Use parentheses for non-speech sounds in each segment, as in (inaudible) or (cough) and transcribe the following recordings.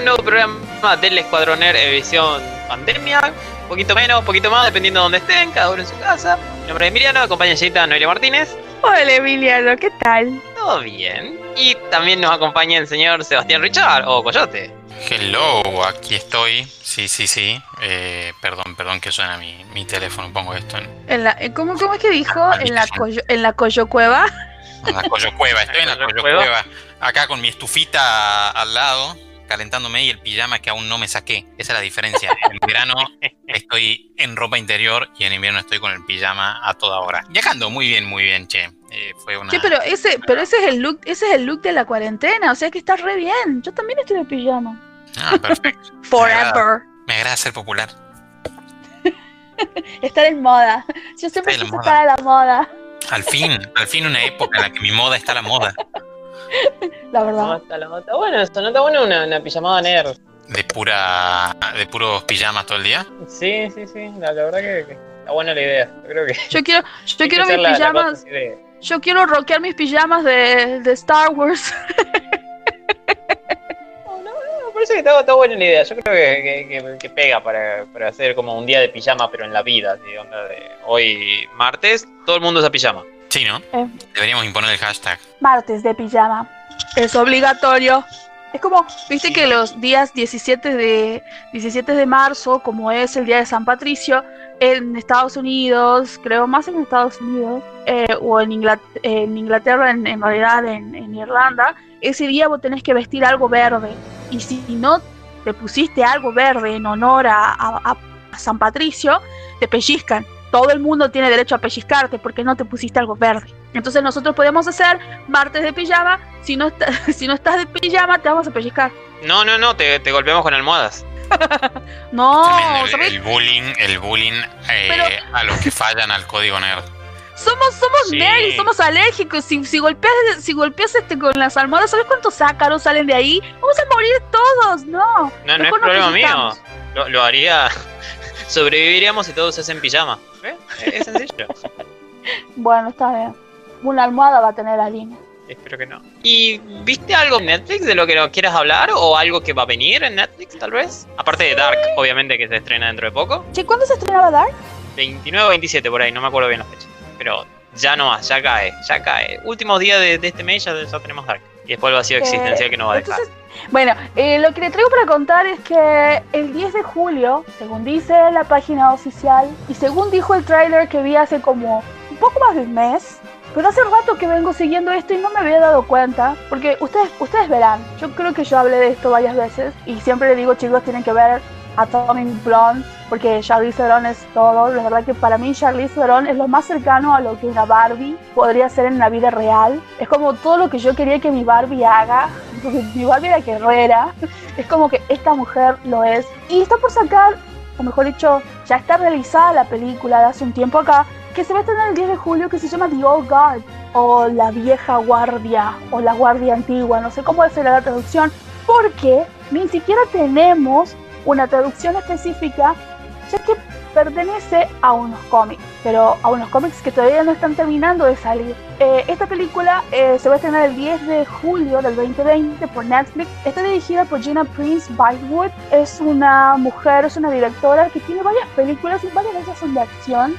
un nuevo programa del Escuadroner Edición Pandemia. Un poquito menos, un poquito más, dependiendo de dónde estén, cada uno en su casa. Mi nombre es Emiliano, acompaña a Noelia Martínez. Hola Emiliano, ¿qué tal? Todo bien. Y también nos acompaña el señor Sebastián Richard, o Coyote. Hello, aquí estoy. Sí, sí, sí. Eh, perdón, perdón que suena mi, mi teléfono. Pongo esto en. ¿En la, ¿cómo, ¿Cómo es que dijo? ¿En la, coyo, ¿En la Coyo Cueva? En la Coyo Cueva, estoy en la Coyo Cueva. Acá con mi estufita al lado, calentándome y el pijama que aún no me saqué. Esa es la diferencia. En verano (laughs) estoy en ropa interior y en invierno estoy con el pijama a toda hora. Y acá ando muy bien, muy bien, che. Eh, fue una... Sí, pero ese, pero ese es el look, ese es el look de la cuarentena, o sea que está re bien. Yo también estoy de pijama. Ah, perfecto. (laughs) Forever. Me agrada, ser popular. (laughs) estar en moda. Yo siempre quise estar a la moda. Al fin, al fin una época en la que mi moda está a la moda. (laughs) La verdad. No, está, la, está bueno eso, ¿no está bueno una, una pijamada nerd? De pura. de puros pijamas todo el día. Sí, sí, sí. La, la verdad que, que, está buena la idea. Yo creo que. Yo quiero, yo quiero mis la, pijamas. La yo quiero rockear mis pijamas de, de Star Wars. (laughs) parece que está, está, buena la idea. Yo creo que, que, que pega para, para, hacer como un día de pijama, pero en la vida. ¿sí? Onda de hoy, martes, todo el mundo usa pijama. Sí, ¿no? Eh. Deberíamos imponer el hashtag. Martes de pijama. Es obligatorio. Es como, viste sí. que los días 17 de, 17 de marzo, como es el día de San Patricio, en Estados Unidos, creo más en Estados Unidos, eh, o en Inglaterra, en, Inglaterra, en, en realidad en, en, Irlanda, ese día vos tenés que vestir algo verde. Y si no te pusiste algo verde en honor a, a, a San Patricio, te pellizcan. Todo el mundo tiene derecho a pellizcarte porque no te pusiste algo verde. Entonces nosotros podemos hacer martes de pijama. Si no, está, (laughs) si no estás de pijama, te vamos a pellizcar. No, no, no, te, te golpeamos con almohadas. (laughs) no, el, el, bullying, el bullying eh, Pero... a los que fallan al código nerd. Somos, somos sí. nerds, somos alérgicos. Si, si golpeas, si golpeas este con las almohadas, ¿sabes cuántos ácaros salen de ahí? Vamos a morir todos, no. No, no es problema mío. Lo, lo haría. Sobreviviríamos si todos hacen pijama. ¿Eh? Es sencillo. (laughs) bueno, está bien. Una almohada va a tener la línea. Espero que no. ¿Y viste algo en Netflix de lo que nos quieras hablar? ¿O algo que va a venir en Netflix, tal vez? Aparte de Dark, obviamente, que se estrena dentro de poco. ¿Sí? ¿Cuándo se estrenaba Dark? 29 o 27 por ahí, no me acuerdo bien la fecha. Pero ya no más, ya cae, ya cae. Últimos días de, de este mes ya, ya, tenemos Dark. Y después el vacío Eh, existencial que nos va a dejar. Entonces, bueno, eh, lo que le traigo para contar es que el 10 de julio, según dice la página oficial, y según dijo el tráiler que vi hace como un poco más de un mes, pero hace rato que vengo siguiendo esto y no me había dado cuenta, porque ustedes, ustedes verán, yo creo que yo hablé de esto varias veces y siempre le digo chicos tienen que ver Atomic Blonde porque Charlize Theron es todo, la verdad que para mí Charlize Theron es lo más cercano a lo que una Barbie podría ser en la vida real, es como todo lo que yo quería que mi Barbie haga, porque (laughs) mi Barbie era guerrera, es como que esta mujer lo es. Y está por sacar, o mejor dicho, ya está realizada la película de hace un tiempo acá, que se va a estrenar el 10 de julio que se llama The Old Guard o La Vieja Guardia o La Guardia Antigua, no sé cómo decir la traducción, porque ni siquiera tenemos una traducción específica ya que pertenece a unos cómics, pero a unos cómics que todavía no están terminando de salir. Eh, esta película eh, se va a estrenar el 10 de julio del 2020 por Netflix. Está dirigida por Gina Prince Bythewood. Es una mujer, es una directora que tiene varias películas y varias de ellas son de acción.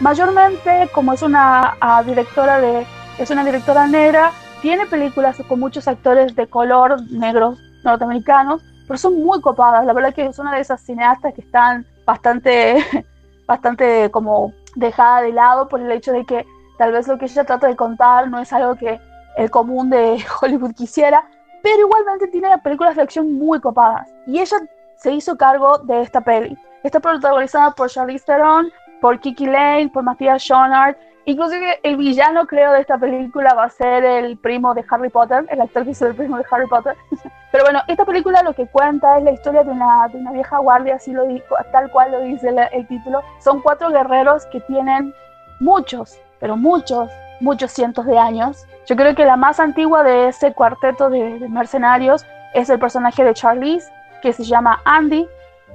Mayormente, como es una uh, directora de, es una directora negra, tiene películas con muchos actores de color negros norteamericanos, pero son muy copadas. La verdad que es una de esas cineastas que están bastante, (laughs) bastante como dejada de lado por el hecho de que tal vez lo que ella trata de contar no es algo que el común de (laughs) Hollywood quisiera, pero igualmente tiene películas de acción muy copadas. Y ella se hizo cargo de esta peli. Está protagonizada por Charlize Theron, por Kiki Lane, por Matthias Schoenaert. Inclusive el villano creo de esta película va a ser el primo de Harry Potter, el actor que hizo el primo de Harry Potter. (laughs) Pero bueno, esta película lo que cuenta es la historia de una, de una vieja guardia, así lo dijo, tal cual lo dice el, el título. Son cuatro guerreros que tienen muchos, pero muchos, muchos cientos de años. Yo creo que la más antigua de ese cuarteto de, de mercenarios es el personaje de Charlize, que se llama Andy,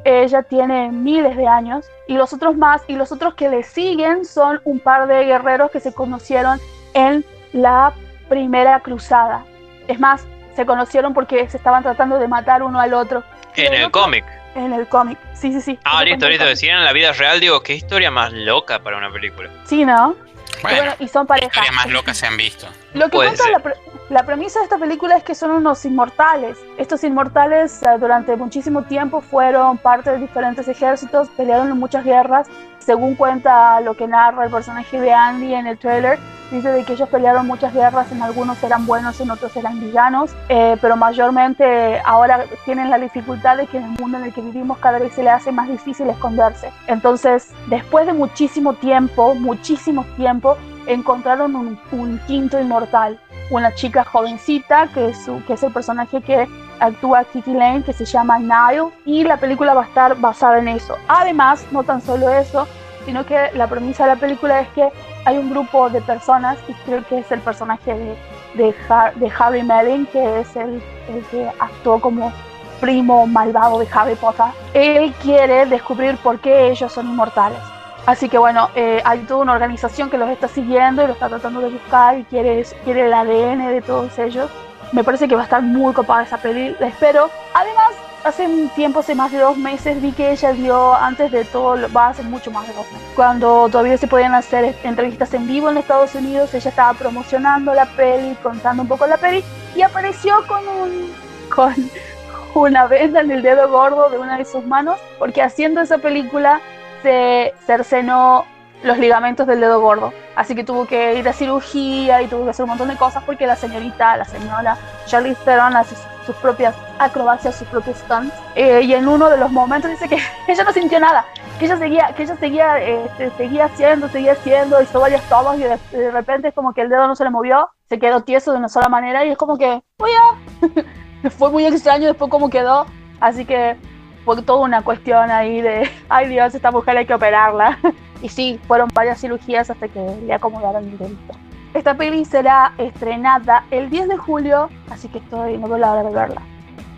ella tiene miles de años y los otros más y los otros que le siguen son un par de guerreros que se conocieron en la primera cruzada. Es más, se conocieron porque se estaban tratando de matar uno al otro. En el cómic. En el cómic, sí, sí, sí. Ah, listo, listo. Decían en la vida real, digo, qué historia más loca para una película. Sí, ¿no? Bueno, y son parejas. Historias más locas se han visto. Lo que cuenta la, la, premisa de esta película es que son unos inmortales. Estos inmortales eh, durante muchísimo tiempo fueron parte de diferentes ejércitos, pelearon en muchas guerras. Según cuenta lo que narra el personaje de Andy en el trailer, dice de que ellos pelearon muchas guerras, en algunos eran buenos, en otros eran villanos, eh, pero mayormente ahora tienen la dificultad de que en el mundo en el que vivimos cada vez se le hace más difícil esconderse. Entonces, después de muchísimo tiempo, muchísimo tiempo, encontraron un, quinto inmortal, una chica jovencita que es, que es el personaje que actúa Kiki Lane, que se llama Nile, y la película va a estar basada en eso. Además, no tan solo eso, sino que la premisa de la película es que hay un grupo de personas, y creo que es el personaje de, de, Harry Melling, que es el, el que actuó como primo malvado de Harry Potter. Él quiere descubrir por qué ellos son inmortales. Así que bueno, eh, hay toda una organización que los está siguiendo y lo está tratando de buscar y quiere, quiere el ADN de todos ellos. Me parece que va a estar muy copada esa peli, la espero. Además, hace un tiempo, hace más de dos meses, vi que ella dio, antes de todo, va a ser mucho más de dos meses, cuando todavía se podían hacer entrevistas en vivo en Estados Unidos, ella estaba promocionando la peli, contando un poco la peli, y apareció con un... con (laughs) una venda en el dedo gordo de una de sus manos, porque haciendo esa película se cercenó los ligamentos del dedo gordo. Así que tuvo que ir a cirugía y tuvo que hacer un montón de cosas porque la señorita, la señora Charlize Theron hace sus propias acrobacias, sus propios stunts. Eh, y en uno de los momentos dice que (laughs) ella no sintió nada, que ella seguía, que ella seguía, este, seguía haciendo, seguía haciendo, hizo varias tomas y de, repente es como que el dedo no se le movió, se quedó tieso de una sola manera y es como que, oye, (laughs) fue muy extraño después cómo quedó. Así que fue toda una cuestión ahí de, (laughs) ay Dios, esta mujer hay que operarla. (laughs) Y sí, fueron varias cirugías hasta que le acomodaron el delito. Esta peli será estrenada el 10 de julio, así que estoy, no veo la hora de verla.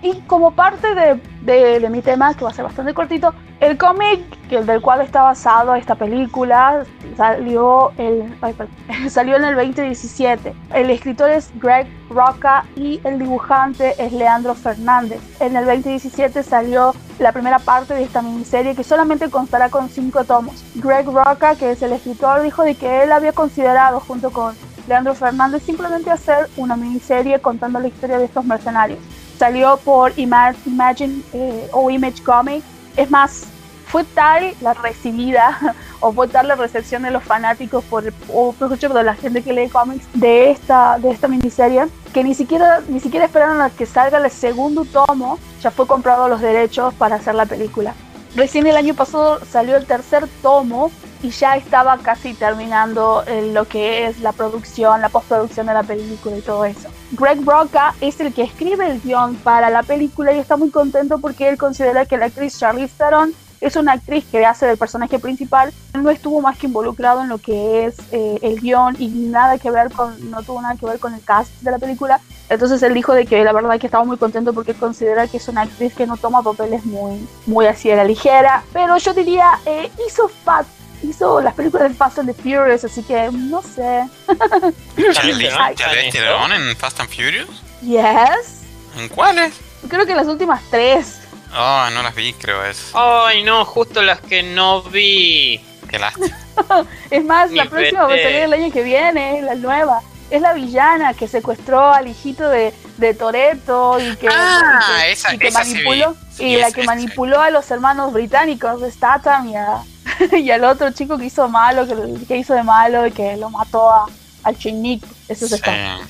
Y como parte de, mi tema, que va a ser bastante cortito, el cómic del cual está basado esta película salió, el, (laughs) salió en el 2017. El escritor es Greg Roca y el dibujante es Leandro Fernández. En el 2017 salió la primera parte de esta miniserie que solamente constará con cinco tomos. Greg Roca, que es el escritor, dijo de que él había considerado junto con Leandro Fernández simplemente hacer una miniserie contando la historia de estos mercenarios salió por Imagine eh, o Image Comics. Es más, fue tal la recibida (laughs) o fue tal la recepción de los fanáticos por, o por de la gente que lee cómics de esta, de esta miniserie que ni siquiera, ni siquiera esperaron a que salga el segundo tomo, ya fue comprado los derechos para hacer la película. Recién el año pasado salió el tercer tomo y ya estaba casi terminando eh, lo que es la producción, la postproducción de la película y todo eso. Greg Broca es el que escribe el guion para la película y está muy contento porque él considera que la actriz Charlize Theron es una actriz que hace del personaje principal, no estuvo más que involucrado en lo que es eh, el guion y nada que ver con, no tuvo nada que ver con el cast de la película. Entonces él dijo de que la verdad que estaba muy contento porque considera que es una actriz que no toma papeles muy, muy así a la ligera. Pero yo diría, eh, hizo fat hizo las películas de Fast and the Furious, así que no sé. (laughs) ¿Charlize Theron en Fast and Furious? Yes. ¿En cuáles? Creo que las últimas tres. Oh, no las vi, creo es. Ay, no, justo las que no vi. Qué lástima. (laughs) es más, la próxima va a salir el año que viene, la nueva. Es la villana que secuestró al hijito de, de Toreto y que, ah, esa, y que manipuló y la que manipuló a los hermanos británicos de Statham y a, (laughs) y al otro chico que hizo malo, que, hizo de malo y que lo mató a, al Chinnik. Eso es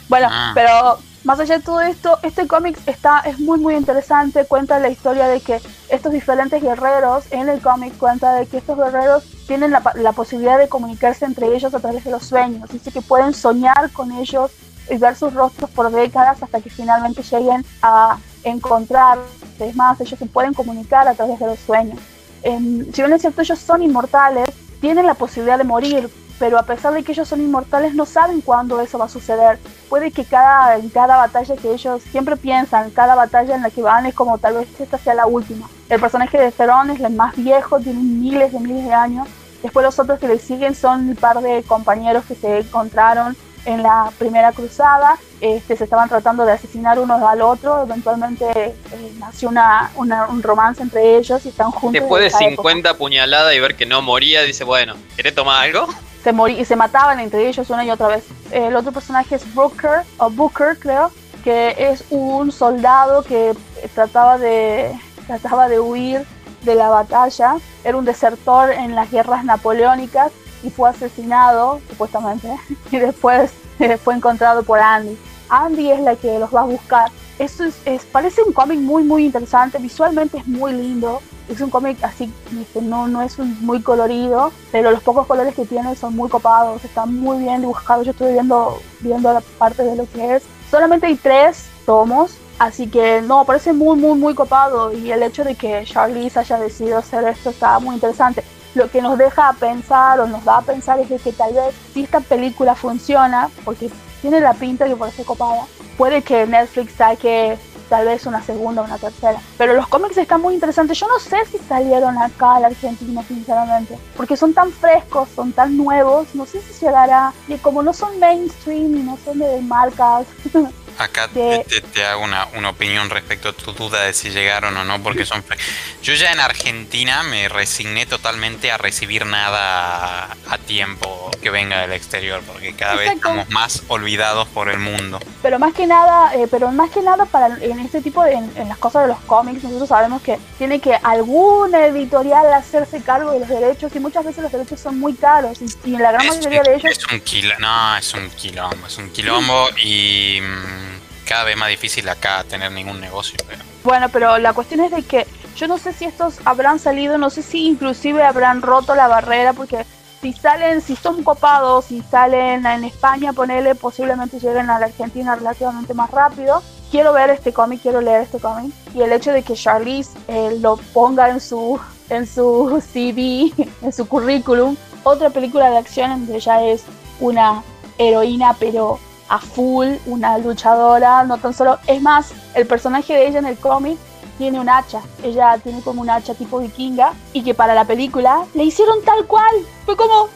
Bueno, ah. pero más allá de todo esto, este cómic está, es muy muy interesante, cuenta la historia de que estos diferentes guerreros, en el cómic cuenta de que estos guerreros tienen la, la, posibilidad de comunicarse entre ellos a través de los sueños, dice que pueden soñar con ellos y ver sus rostros por décadas hasta que finalmente lleguen a encontrar, es más, ellos se pueden comunicar a través de los sueños. Si bien es cierto, ellos son inmortales, tienen la posibilidad de morir, pero a pesar de que ellos son inmortales, no saben cuándo eso va a suceder. Puede que cada, en cada batalla que ellos siempre piensan, cada batalla en la que van es como tal vez esta sea la última. El personaje de Cerón es el más viejo, tiene miles de miles de años. Después los otros que le siguen son un par de compañeros que se encontraron en la primera cruzada, este, se estaban tratando de asesinar unos al otro, eventualmente eh, nació una, un romance entre ellos y están juntos. Después de 50 puñaladas y ver que no moría, dice, bueno, ¿querés tomar algo? Se morí y se mataban entre ellos una y otra vez. El otro personaje es Booker, o Booker creo, que es un soldado que trataba de, trataba de huir de la batalla, era un desertor en las guerras napoleónicas y fue asesinado, supuestamente, (laughs) y después eh, fue encontrado por Andy. Andy es la que los va a buscar. Esto es, parece un cómic muy, muy interesante, visualmente es muy lindo. Es un cómic así, no, no es muy colorido, pero los pocos colores que tiene son muy copados, están muy bien dibujados. Yo estoy viendo, viendo la parte de lo que es. Solamente hay tres tomos, Así que no, parece muy, muy, muy copado y el hecho de que Charlize haya decidido hacer esto está muy interesante lo que nos deja pensar o nos da a pensar es de que tal vez si esta película funciona, porque tiene la pinta que parece copada, puede que Netflix saque tal vez una segunda o una tercera. Pero los cómics están muy interesantes. Yo no sé si salieron acá a la Argentina, sinceramente, porque son tan frescos, son tan nuevos, no sé si llegará. Y como no son mainstream y no son de marcas (laughs) Acá te, hago una, opinión respecto a tu duda de si llegaron o no, porque son... Yo ya en Argentina me resigné totalmente a recibir nada a tiempo que venga del exterior, porque cada vez estamos más olvidados por el mundo. Pero más que nada, eh, pero más que nada para en este tipo de en, las cosas de los cómics, nosotros sabemos que tiene que alguna editorial hacerse cargo de los derechos y muchas veces los derechos son muy caros y, en la gran mayoría de ellos... Es un quilombo, no, es un quilombo, es un quilombo y... Cada vez más difícil acá tener ningún negocio. Bueno, pero la cuestión es de que yo no sé si estos habrán salido, no sé si inclusive habrán roto la barrera, porque si salen, si son copados, si salen en España, ponele, posiblemente lleguen a la Argentina relativamente más rápido. Quiero ver este cómic, quiero leer este cómic. Y el hecho de que Charlize eh, lo ponga en su, en su CV, en su currículum, otra película de acción donde ella es una heroína, pero a full, una luchadora, no tan solo, es más, el personaje de ella en el cómic tiene un hacha, ella tiene como un hacha tipo vikinga y que para la película le hicieron tal cual, fue como,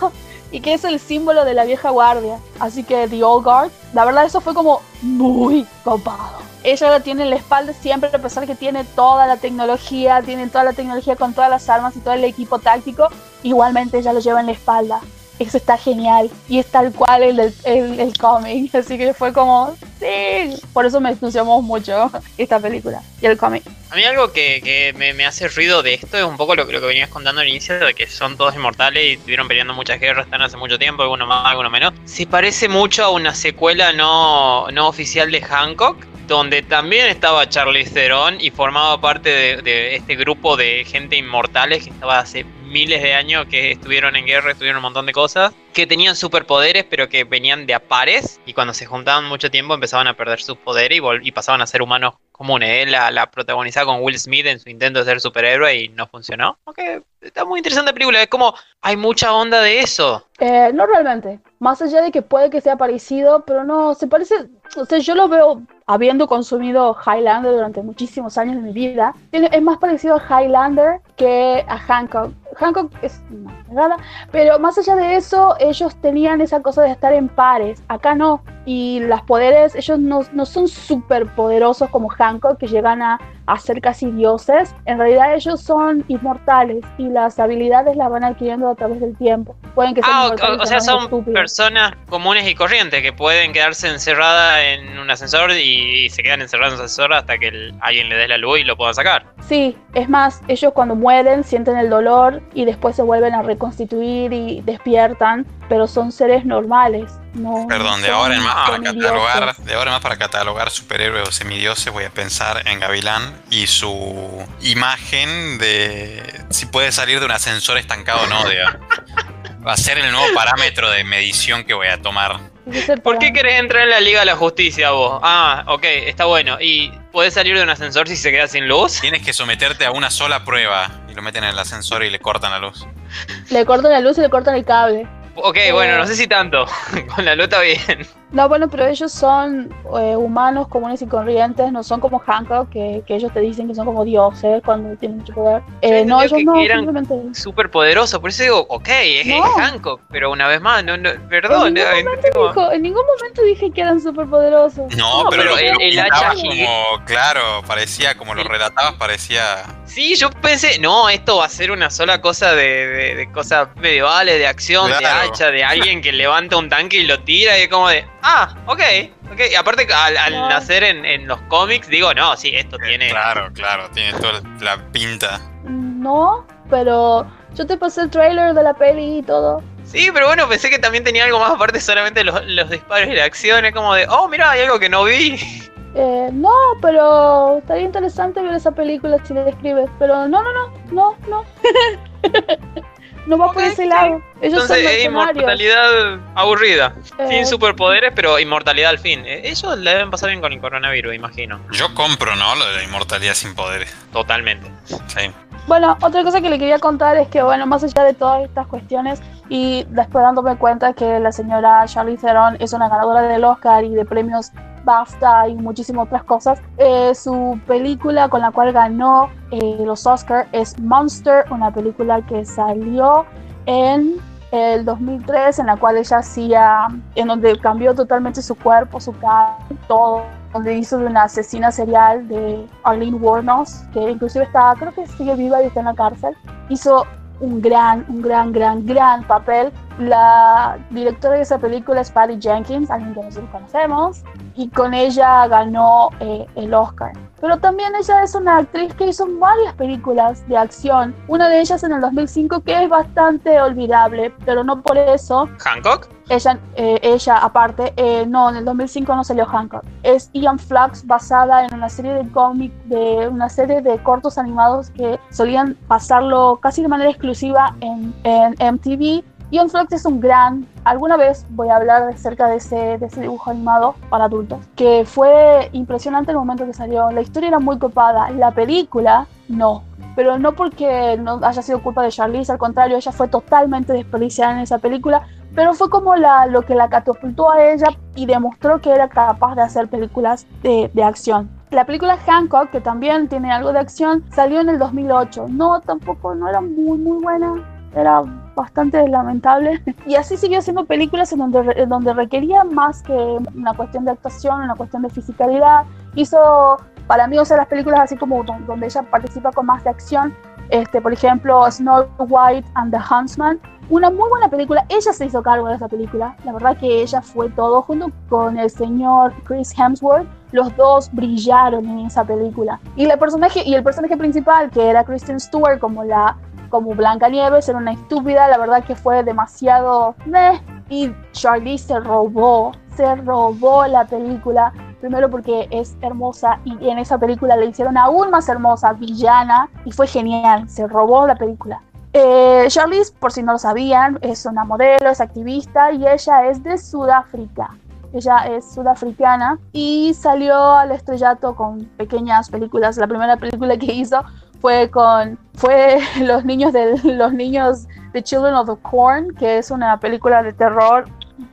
no, y que es el símbolo de la vieja guardia, así que The Old Guard, la verdad eso fue como muy copado. Ella la tiene en la espalda siempre, a pesar que tiene toda la tecnología, tiene toda la tecnología con todas las armas y todo el equipo táctico, igualmente ella lo lleva en la espalda eso está genial y es tal cual el, el, el cómic, (laughs) así que fue como, sí, por eso me entusiasmó mucho (laughs) esta película y el cómic. A mí algo que, que me, hace ruido de esto es un poco lo, lo, que venías contando al inicio, de que son todos inmortales y estuvieron peleando muchas guerras, están hace mucho tiempo, algunos más, algunos menos. Se parece mucho a una secuela no, no oficial de Hancock, donde también estaba Charlie Theron y formaba parte de, este grupo de gente inmortales que estaba hace miles de años que estuvieron en guerra, estuvieron un montón de cosas, que tenían superpoderes, pero que venían de a pares, y cuando se juntaban mucho tiempo empezaban a perder sus poderes y, y pasaban a ser humanos comunes. La, la protagonizada con Will Smith en su intento de ser superhéroe y no funcionó. Aunque está muy interesante la película, es como hay mucha onda de eso. Eh, no realmente, más allá de que puede que sea parecido, pero no, se parece, o sea, yo lo veo habiendo consumido Highlander durante muchísimos años de mi vida, es más parecido a Highlander que a Hancock. Hancock es una pero más allá de eso, ellos tenían esa cosa de estar en pares, acá no. Y los poderes, ellos no, no son súper poderosos como Hancock, que llegan a, a ser casi dioses. En realidad ellos son inmortales y las habilidades las van adquiriendo a través del tiempo. Pueden que ah, o, sea, son personas comunes y corrientes que pueden quedarse encerradas en un ascensor y, se quedan encerradas en un ascensor hasta que alguien le dé la luz y lo pueda sacar. Sí, es más, ellos cuando mueren sienten el dolor y después se vuelven a reconstituir y despiertan, pero son seres normales. No, Perdón, de ahora, en más para catalogar, de ahora más para catalogar superhéroes o semidioses voy a pensar en Gavilán y su imagen de si puede salir de un ascensor estancado o no. va a ser el nuevo parámetro de medición que voy a tomar. ¿Por qué querés entrar en la Liga de la Justicia vos? Ah, ok, está bueno. ¿Y puedes salir de un ascensor si se queda sin luz? Tienes que someterte a una sola prueba y lo meten en el ascensor y le cortan la luz. Le cortan la luz y le cortan el cable. Ok, bueno, no sé si tanto. (laughs) Con la lota bien. No, bueno, pero ellos son eh, humanos comunes y corrientes, no son como Hancock, que, que, ellos te dicen que son como dioses cuando tienen mucho poder. Eh, no, ellos no, simplemente... Súper poderoso, por eso digo, ok, es, Hancock, pero una vez más, no, no perdón. En ningún, momento dijo, en ningún momento dije que eran súper poderosos. No, pero, el, el hacha como, claro, parecía, como lo relatabas, parecía... Sí, yo pensé, no, esto va a ser una sola cosa de, de, cosas medievales, de acción, de hacha, de alguien que levanta un tanque y lo tira y es como de... Ah, ok, ok. Y aparte, al, nacer en, los cómics, digo, no, sí, esto eh, tiene. Claro, claro, tiene toda la pinta. No, pero yo te pasé el trailer de la peli y todo. Sí, pero bueno, pensé que también tenía algo más aparte solamente los, los disparos y la acción. Es como de, oh, mira, hay algo que no vi. Eh, no, pero estaría interesante ver esa película si le describes. Pero no, no, no, no, no. (laughs) no va por ese lado. Ellos Entonces es inmortalidad aburrida, sin eh, superpoderes, pero inmortalidad al fin. Eh, ellos le deben pasar bien con el coronavirus, imagino. Yo compro, ¿no? Lo de la inmortalidad sin poderes. Totalmente. Sí. Bueno, otra cosa que le quería contar es que, bueno, más allá de todas estas cuestiones, y después dándome cuenta que la señora Charlie Theron es una ganadora del Oscar y de premios BAFTA y muchísimas otras cosas. Eh, su película con la cual ganó eh, los Oscars es Monster, una película que salió en el 2003, en la cual ella hacía, en donde cambió totalmente su cuerpo, su cara, todo, donde hizo de una asesina serial de Arlene Warnos, que inclusive está, creo que sigue viva y está en la cárcel. Hizo un gran, un gran, gran, gran papel. La directora de esa película es Patty Jenkins, alguien que nosotros conocemos, y con ella ganó eh, el Oscar. Pero también ella es una actriz que hizo varias películas de acción. Una de ellas en el 2005 que es bastante olvidable, pero no por eso. ¿Hancock? Ella, eh, ella aparte, eh, no, en el 2005 no salió Hancock. Es Ian Flux basada en una serie de cómics, de una serie de cortos animados que solían pasarlo casi de manera exclusiva en, en MTV Ian Flux es un gran, alguna vez voy a hablar acerca de ese, de ese dibujo animado para adultos, que fue impresionante el momento que salió. La historia era muy copada, la película no, pero no porque no haya sido culpa de Charlize, al contrario, ella fue totalmente desperdiciada en esa película, pero fue como la, lo que la catapultó a ella y demostró que era capaz de hacer películas de, de acción. La película Hancock, que también tiene algo de acción, salió en el 2008. No, tampoco, no era muy, muy buena. Era bastante lamentable. (laughs) Y así siguió haciendo películas en donde, donde requería más que una cuestión de actuación, una cuestión de fisicalidad. Hizo, para mí, o sea, las películas así como donde ella participa con más de acción. Este, por ejemplo, Snow White and the Huntsman. Una muy buena película. Ella se hizo cargo de esa película. La verdad que ella fue todo junto con el señor Chris Hemsworth. Los dos brillaron en esa película. Y, el personaje, y el personaje principal, que era Kristen Stewart como la como Blanca Nieves, era una estúpida, la verdad que fue demasiado... Meh. Y Charlie se robó, se robó la película, primero porque es hermosa y en esa película le hicieron aún más hermosa, villana, y fue genial, se robó la película. Eh, Charlize, por si no lo sabían, es una modelo, es activista y ella es de Sudáfrica. Ella es sudafricana y salió al estrellato con pequeñas películas. La primera película que hizo fue con fue (laughs) los niños de los niños de Children of the Corn, que es una película de terror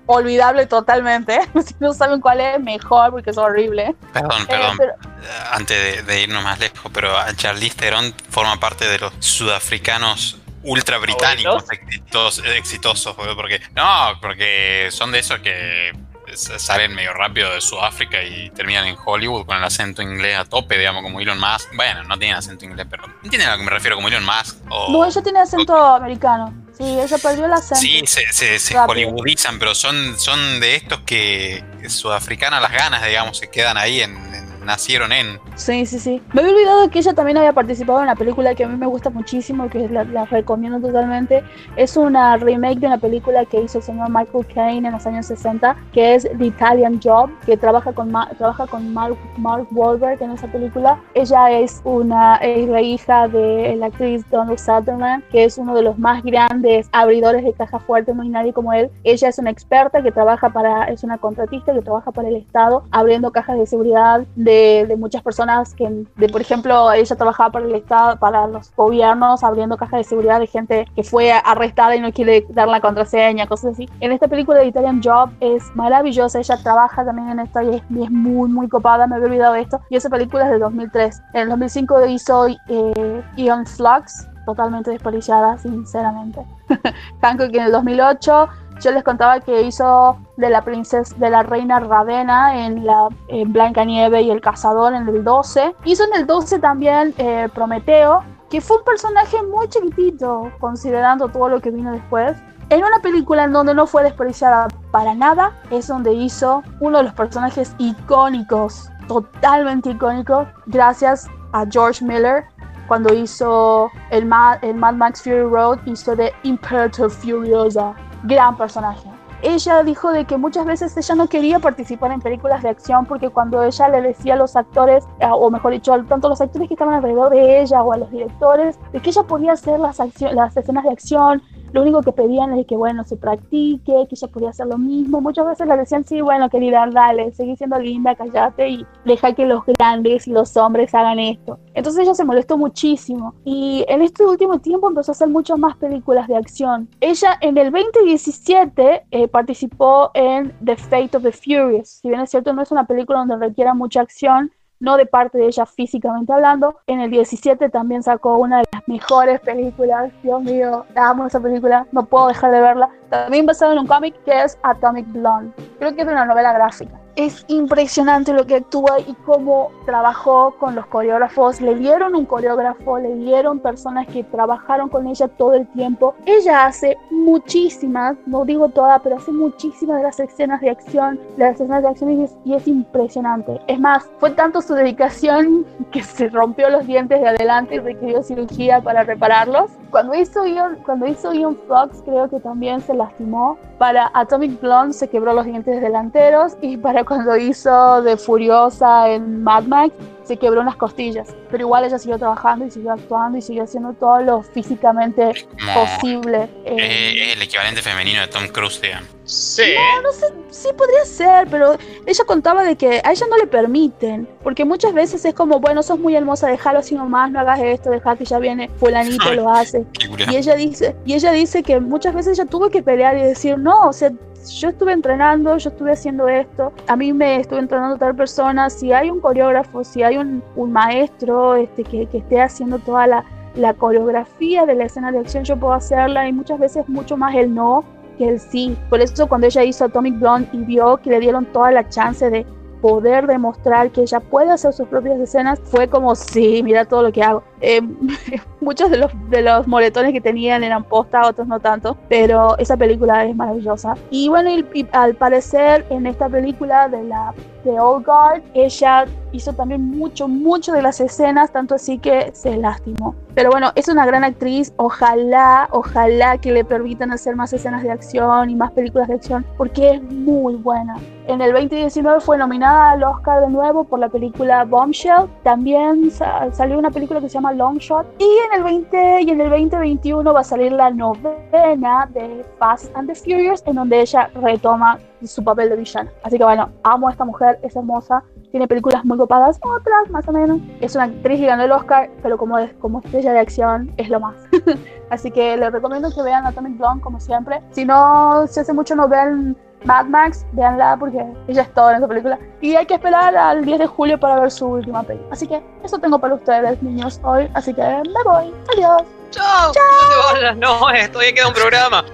olvidable totalmente. (laughs) si no saben cuál es, mejor porque es horrible. Perdón, eh, perdón. Eh, antes de, irnos más lejos, pero Charlize Theron forma parte de los sudafricanos ultra británicos exitosos, exitosos, porque no, porque son de esos que salen medio rápido de Sudáfrica y terminan en Hollywood con el acento inglés a tope, digamos, como Elon Musk. Bueno, no tiene acento inglés, pero ¿entienden a lo que me refiero como Elon Musk? no, ella tiene acento americano. Sí, ella perdió el acento. Sí, se, se, hollywoodizan, pero son, son de estos que sudafricanas las ganas, digamos, se quedan ahí en, nacieron en. Sí, sí, sí. Me había olvidado que ella también había participado en una película que a mí me gusta muchísimo, que la, recomiendo totalmente. Es una remake de una película que hizo el señor Michael Caine en los años 60, que es The Italian Job, que trabaja con, trabaja con Mark, Mark Wahlberg en esa película. Ella es, una, es la hija de la actriz Donald Sutherland, que es uno de los más grandes abridores de caja fuerte, no hay nadie como él. Ella es una experta que trabaja para, es una contratista que trabaja para el Estado, abriendo cajas de seguridad de de, de, muchas personas que, de, por ejemplo, ella trabajaba para el Estado, para los gobiernos, abriendo cajas de seguridad de gente que fue arrestada y no quiere dar la contraseña, cosas así. En esta película de Italian Job es maravillosa, ella trabaja también en esto y es, muy, muy copada, me había olvidado de esto. Y esa película es de 2003. En el 2005 hizo eh, Ion Flux, totalmente desperdiciada, sinceramente. (laughs) Hancock en el 2008 yo les contaba que hizo de la princesa, de la reina Ravena en la Blanca Nieve y el Cazador en el 12. Hizo en el 12 también eh, Prometeo, que fue un personaje muy chiquitito, considerando todo lo que vino después. En una película en donde no fue desperdiciada para nada, es donde hizo uno de los personajes icónicos, totalmente icónicos, gracias a George Miller, cuando hizo el Mad, el Mad Max Fury Road, hizo de Imperator Furiosa gran personaje. Ella dijo de que muchas veces ella no quería participar en películas de acción porque cuando ella le decía a los actores, eh, o mejor dicho, tanto a los actores que estaban alrededor de ella o a los directores, de que ella podía hacer las, las escenas de acción, lo único que pedían es que, bueno, se practique, que ella podía hacer lo mismo. Muchas veces le decían, sí, bueno, querida, dale, seguí siendo linda, callate y deja que los grandes y los hombres hagan esto. Entonces ella se molestó muchísimo y en este último tiempo empezó a hacer muchas más películas de acción. Ella en el 2017 eh, participó en The Fate of the Furious. Si bien es cierto, no es una película donde requiera mucha acción, no de parte de ella físicamente hablando. En el 17 también sacó una de las mejores películas. Dios mío, amo esa película, no puedo dejar de verla. También basado en un cómic que es Atomic Blonde. Creo que es una novela gráfica es impresionante lo que actúa y cómo trabajó con los coreógrafos. Le dieron un coreógrafo, le dieron personas que trabajaron con ella todo el tiempo. Ella hace muchísimas, no digo todas, pero hace muchísimas de las escenas de acción, de las escenas de acción y es, y es impresionante. Es más, fue tanto su dedicación que se rompió los dientes de adelante y requirió cirugía para repararlos. Cuando hizo Ion, cuando hizo Ion Fox creo que también se lastimó. Para Atomic Blonde se quebró los dientes delanteros y para cuando hizo de Furiosa en Mad Max, se quebró unas costillas. Pero igual ella siguió trabajando y siguió actuando y siguió haciendo todo lo físicamente posible. Eh, el equivalente femenino de Tom Cruise, digamos. Sí. No, no sé, sí podría ser, pero ella contaba de que a ella no le permiten, porque muchas veces es como, bueno, sos muy hermosa, déjalo así nomás, no hagas esto, deja que ya viene fulanito, lo (laughs) hace. Y ella dice, y ella dice que muchas veces ella tuvo que pelear y decir, no, o sea, yo estuve entrenando, yo estuve haciendo esto, a mí me estuve entrenando tal persona, si hay un coreógrafo, si hay un, maestro este, que, esté haciendo toda la, la coreografía de la escena de acción, yo puedo hacerla. Y muchas veces mucho más el no que el sí. Por eso cuando ella hizo Atomic Blonde y vio que le dieron toda la chance de poder demostrar que ella puede hacer sus propias escenas, fue como, sí, mira todo lo que hago. Eh, (laughs) muchos de los, de los moretones que tenían eran posta, otros no tanto, pero esa película es maravillosa. Y bueno, y, al parecer en esta película de la de Old Guard, ella hizo también mucho, mucho de las escenas, tanto así que se lastimó. Pero bueno, es una gran actriz, ojalá, ojalá que le permitan hacer más escenas de acción y más películas de acción, porque es muy buena. En el 2019 fue nominada al Oscar de nuevo por la película Bombshell. También salió una película que se llama Long Shot. Y en el 20 y en el 2021 va a salir la novena de Fast and the Furious, en donde ella retoma su papel de villana. Así que bueno, amo a esta mujer, es hermosa, tiene películas muy copadas, otras más o menos. Es una actriz que ganó el Oscar, pero como, es, como estrella de acción es lo más. (laughs) Así que les recomiendo que vean Atomic Blonde como siempre. Si no, si hace mucho no ven Mad Max, véanla porque ella es toda en esa película. Y hay que esperar al 10 de julio para ver su última película. Así que eso tengo para ustedes, niños, hoy. Así que me voy. Adiós. Chao. No te vayas, no, (laughs) estoy queda un programa.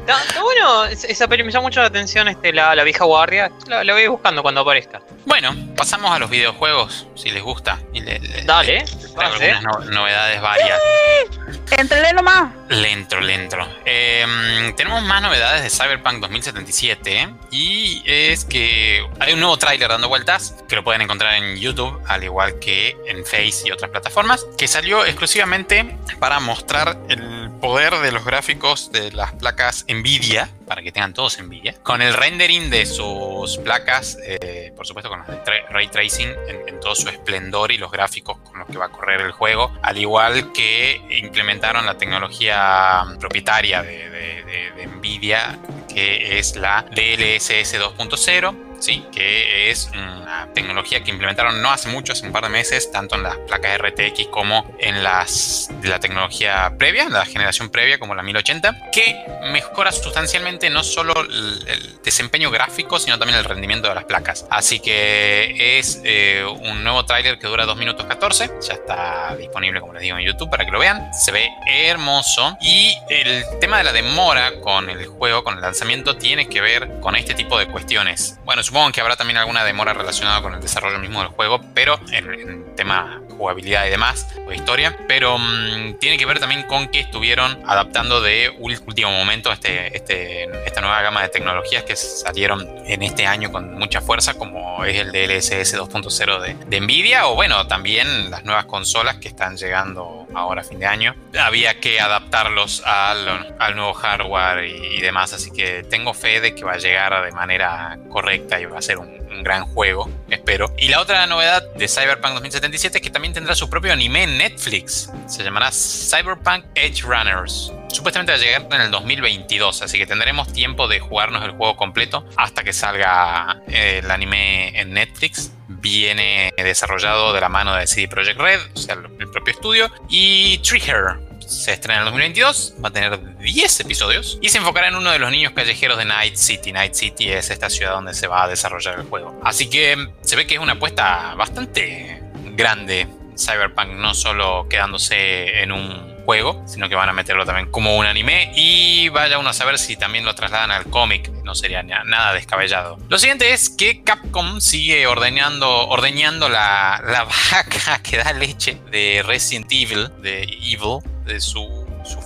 bueno, esa peli me llama mucho la atención, este, la, la vieja guardia. La, la, voy buscando cuando aparezca. Bueno, pasamos a los videojuegos, si les gusta. Y Dale. algunas novedades varias. Entrele nomás. Lento, lento. Em, tenemos más novedades de Cyberpunk 2077 y es que hay un nuevo tráiler dando vueltas que lo pueden encontrar en YouTube, al igual que en Face y otras plataformas, que salió exclusivamente para mostrar el poder de los gráficos de las placas Nvidia, para que tengan todos Nvidia, con el rendering de sus placas, eh, por supuesto con las de ray tracing en, todo su esplendor y los gráficos con los que va a correr el juego, al igual que implementaron la tecnología propietaria de, de Nvidia, que es la DLSS 2.0 ¿sí? que es una tecnología que implementaron no hace mucho, hace un par de meses, tanto en las placas RTX como en las de la tecnología previa, la generación previa como la 1080, que mejora sustancialmente no solo el, desempeño gráfico, sino también el rendimiento de las placas. Así que es eh, un nuevo tráiler que dura 2 minutos 14, ya está disponible como les digo en YouTube para que lo vean, se ve hermoso y el tema de la demora con el juego, con el lanzamiento, tiene que ver con este tipo de cuestiones. Bueno, supongo que habrá también alguna demora relacionada con el desarrollo mismo del juego, pero en, tema jugabilidad y demás, o historia, pero mm, tiene que ver también con que estuvieron adaptando de último momento este, este, esta nueva gama de tecnologías que salieron en este año con mucha fuerza, como es el DLSS 2.0 de, de Nvidia, o bueno, también las nuevas consolas que están llegando ahora a fin de año. Había que adaptarlos al, al nuevo hardware y, y demás, así que tengo fe de que va a llegar de manera correcta y va a ser un, gran juego, espero. Y la otra novedad de Cyberpunk 2077 es que también tendrá su propio anime en Netflix. Se llamará Cyberpunk Edge Runners. Supuestamente va a llegar en el 2022, así que tendremos tiempo de jugarnos el juego completo hasta que salga eh, el anime en Netflix. Viene desarrollado de la mano de CD Projekt Red, o sea, el propio estudio, y Trigger, se estrena en el 2022, va a tener 10 episodios y se enfocará en uno de los niños callejeros de Night City. Night City es esta ciudad donde se va a desarrollar el juego. Así que se ve que es una apuesta bastante grande Cyberpunk, no solo quedándose en un juego, sino que van a meterlo también como un anime y vaya uno a saber si también lo trasladan al cómic, no sería nada descabellado. Lo siguiente es que Capcom sigue ordeñando, ordeñando la, la (laughs) vaca que da leche de Resident Evil, de Evil, de su,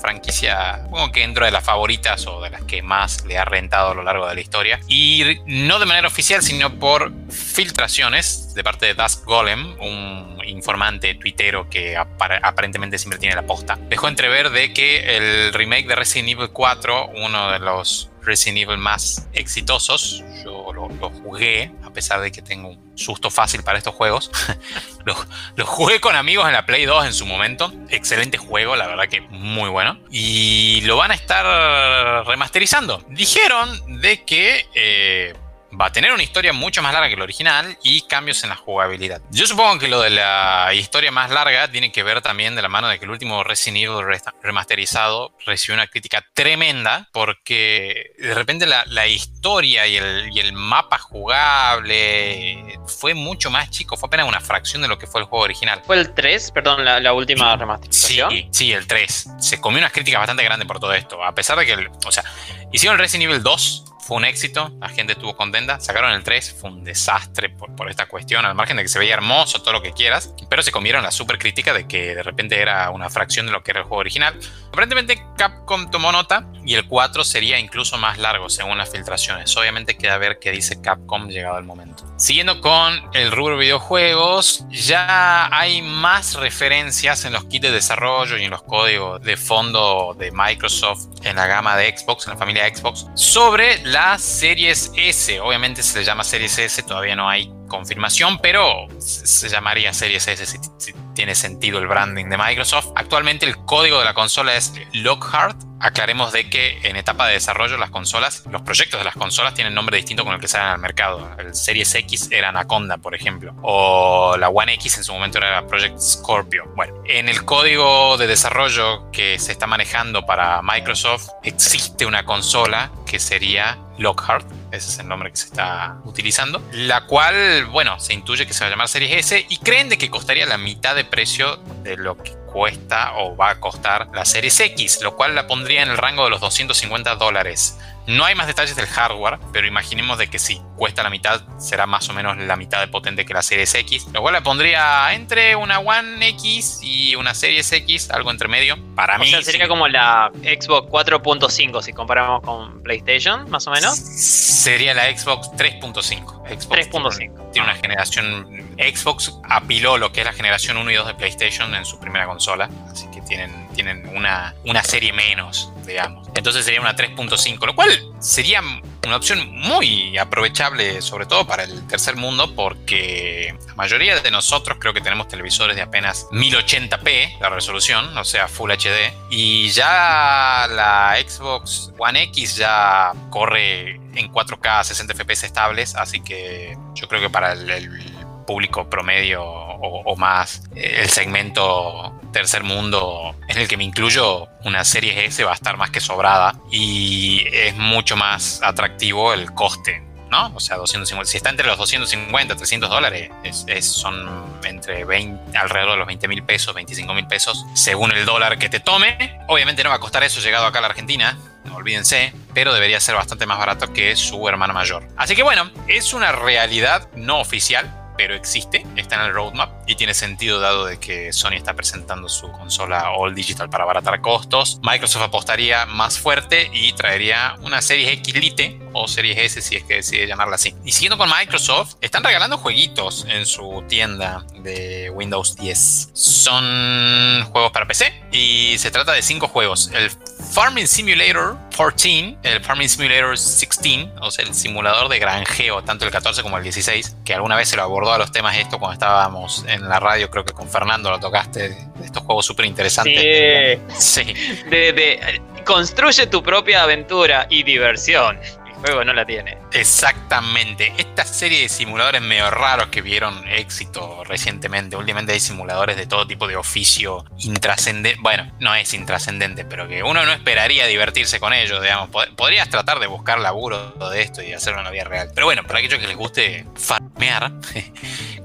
franquicia, supongo que dentro de las favoritas o de las que más le ha rentado a lo largo de la historia. Y no de manera oficial, sino por filtraciones de parte de Dusk Golem, un informante tuitero que aparentemente siempre tiene la posta. Dejó entrever de que el remake de Resident Evil 4, uno de los Resident Evil más exitosos, yo lo, jugué, a pesar de que tengo un susto fácil para estos juegos. (laughs) lo, jugué con amigos en la Play 2 en su momento. Excelente juego, la verdad que muy bueno. Y lo van a estar remasterizando. Dijeron de que eh, va a tener una historia mucho más larga que la original y cambios en la jugabilidad. Yo supongo que lo de la historia más larga tiene que ver también de la mano de que el último Resident Evil remasterizado recibió una crítica tremenda porque de repente la, historia y el, mapa jugable fue mucho más chico, fue apenas una fracción de lo que fue el juego original. ¿Fue el 3? Perdón, la, última remasterización. Sí, sí, el 3. Se comió unas críticas bastante grandes por todo esto, a pesar de que, o sea, hicieron Resident Evil 2 fue un éxito, la gente estuvo contenta. Sacaron el 3, fue un desastre por, esta cuestión, al margen de que se veía hermoso, todo lo que quieras, pero se comieron la super crítica de que de repente era una fracción de lo que era el juego original. Aparentemente Capcom tomó nota y el 4 sería incluso más largo según las filtraciones. Obviamente queda ver qué dice Capcom llegado el momento. Siguiendo con el rubro videojuegos, ya hay más referencias en los kits de desarrollo y en los códigos de fondo de Microsoft en la gama de Xbox, en la familia Xbox, sobre Series S. Obviamente se le llama Series S, todavía no hay confirmación, pero se llamaría Series S si, tiene sentido el branding de Microsoft. Actualmente el código de la consola es Lockhart. Aclaremos de que en etapa de desarrollo las consolas, los proyectos de las consolas tienen nombre distinto con el que salen al mercado. El Series X era Anaconda, por ejemplo, o la One X en su momento era Project Scorpio. Bueno, en el código de desarrollo que se está manejando para Microsoft existe una consola que sería Lockhart, ese es el nombre que se está utilizando, la cual, bueno, se intuye que se va a llamar Series S y creen de que costaría la mitad de precio de lo que cuesta o va a costar la Series X, lo cual la pondría en el rango de los 250 dólares. No hay más detalles del hardware, pero imaginemos de que si cuesta la mitad, será más o menos la mitad de potente que la Series X, lo cual la pondría entre una One X y una Series X, algo entre medio. Para mí. sería como la Xbox 4.5 si comparamos con PlayStation, más o menos. Sería la Xbox 3.5. 3.5. Tiene una generación. Xbox apiló lo que es la generación 1 y 2 de PlayStation en su primera consola, así tienen, tienen una, una serie menos, digamos. Entonces sería una 3.5, lo cual sería una opción muy aprovechable, sobre todo para el tercer mundo, porque la mayoría de nosotros creo que tenemos televisores de apenas 1080p, la resolución, o sea, Full HD, y ya la Xbox One X ya corre en 4K 60 FPS estables, así que yo creo que para el, público promedio o, más, el segmento tercer mundo en el que me incluyo, una serie S va a estar más que sobrada y es mucho más atractivo el coste. ¿no? O sea, 250, si está entre los 250 300 dólares, es, son entre 20, alrededor de los 20 mil pesos, 25 mil pesos, según el dólar que te tome. Obviamente no va a costar eso llegado acá a la Argentina, no olvídense, pero debería ser bastante más barato que su hermana mayor. Así que bueno, es una realidad no oficial, pero existe, está en el roadmap y tiene sentido dado de que Sony está presentando su consola all digital para abaratar costos. Microsoft apostaría más fuerte y traería una serie X Lite o Series S si es que decide llamarla así. Y siguiendo con Microsoft, están regalando jueguitos en su tienda de Windows 10. Son juegos para PC y se trata de cinco juegos. El Farming Simulator 14, el Farming Simulator 16, o sea, el simulador de granjeo, tanto el 14 como el 16, que alguna vez se lo abordó a los temas esto cuando estábamos en la radio, creo que con Fernando lo tocaste, de estos juegos súper interesantes. Sí. (laughs) sí. de, construye tu propia aventura y diversión juego no la tiene. Exactamente. Esta serie de simuladores medio raros que vieron éxito recientemente. Últimamente hay simuladores de todo tipo de oficio intrascendente. Bueno, no es intrascendente, pero que uno no esperaría divertirse con ellos, digamos. Podrías tratar de buscar laburo de esto y hacerlo en la vida real. Pero bueno, para aquellos que les guste farmear, (laughs) que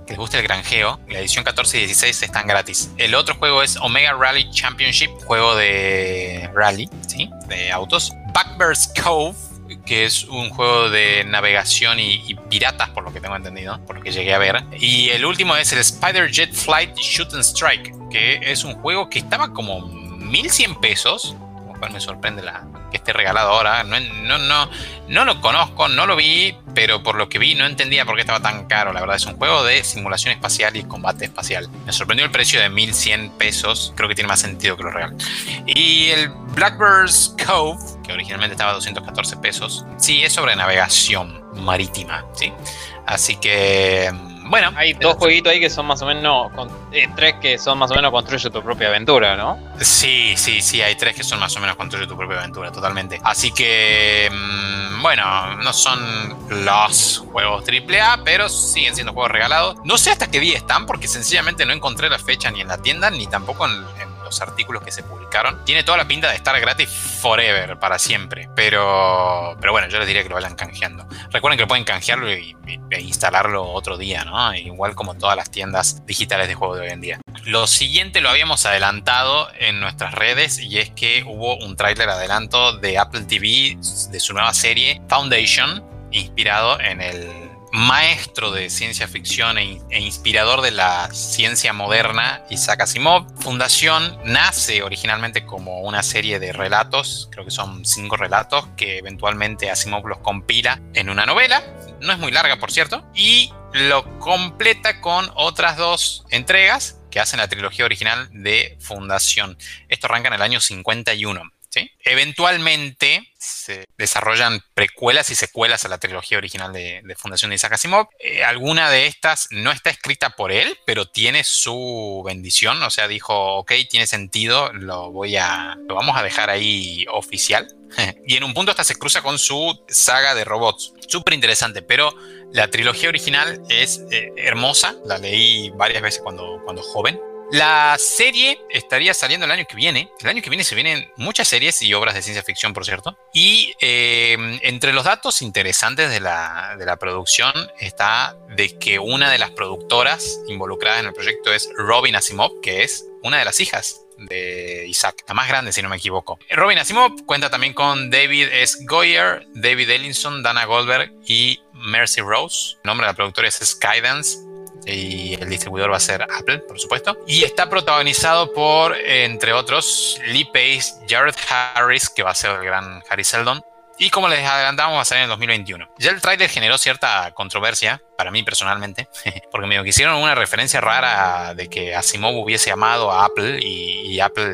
les guste el granjeo, la edición 14 y 16 están gratis. El otro juego es Omega Rally Championship, juego de rally, ¿sí? De autos. Backbirds Cove que es un juego de navegación y, piratas, por lo que tengo entendido, por lo que llegué a ver. Y el último es el Spider Jet Flight Shoot and Strike, que es un juego que estaba como 1100 pesos, cual me sorprende la, que esté regalado ahora. No, no, no, no lo conozco, no lo vi, pero por lo que vi no entendía por qué estaba tan caro. La verdad es un juego de simulación espacial y combate espacial. Me sorprendió el precio de 1100 pesos. Creo que tiene más sentido que lo real. Y el Blackbird's Cove, que originalmente estaba a 214 pesos. Sí, es sobre navegación marítima, ¿sí? Así que bueno, hay dos jueguitos ahí que son más o menos, eh, tres que son más o menos construye tu propia aventura, ¿no? Sí, sí, sí, hay tres que son más o menos construye tu propia aventura, totalmente. Así que, mm, bueno, no son los juegos AAA, pero siguen siendo juegos regalados. No sé hasta qué día están, porque sencillamente no encontré la fecha ni en la tienda, ni tampoco en los artículos que se publicaron. Tiene toda la pinta de estar gratis forever, para siempre. Pero, pero bueno, yo les diría que lo vayan canjeando. Recuerden que pueden canjearlo e instalarlo otro día, ¿no? Igual como todas las tiendas digitales de juego de hoy en día. Lo siguiente lo habíamos adelantado en nuestras redes y es que hubo un tráiler adelanto de Apple TV de su nueva serie Foundation, inspirado en el maestro de ciencia ficción e, e, inspirador de la ciencia moderna, Isaac Asimov. Fundación nace originalmente como una serie de relatos, creo que son cinco relatos, que eventualmente Asimov los compila en una novela. No es muy larga, por cierto, y lo completa con otras dos entregas que hacen la trilogía original de Fundación. Esto arranca en el año 51. Eventualmente se desarrollan precuelas y secuelas a la trilogía original de, Fundación de Isaac Asimov. Eh, alguna de estas no está escrita por él, pero tiene su bendición. O sea, dijo, ok, tiene sentido, lo voy a. lo vamos a dejar ahí oficial. (laughs) y en un punto hasta se cruza con su saga de robots. Súper interesante, pero la trilogía original es eh, hermosa. La leí varias veces cuando, cuando joven. La serie estaría saliendo el año que viene. El año que viene se vienen muchas series y obras de ciencia ficción, por cierto. Y eh, entre los datos interesantes de la, de la, producción está de que una de las productoras involucradas en el proyecto es Robin Asimov, que es una de las hijas de Isaac, la más grande si no me equivoco. Robin Asimov cuenta también con David S. Goyer, David Ellinson, Dana Goldberg y Mercy Rose. El nombre de la productora es Skydance y el distribuidor va a ser Apple, por supuesto. Y está protagonizado por, entre otros, Lee Pace, Jared Harris, que va a ser el gran Harry Seldon, y como les adelantamos va a salir en el 2021. Ya el tráiler generó cierta controversia, para mí personalmente, (laughs) porque me hicieron una referencia rara de que Asimov hubiese amado a Apple y, Apple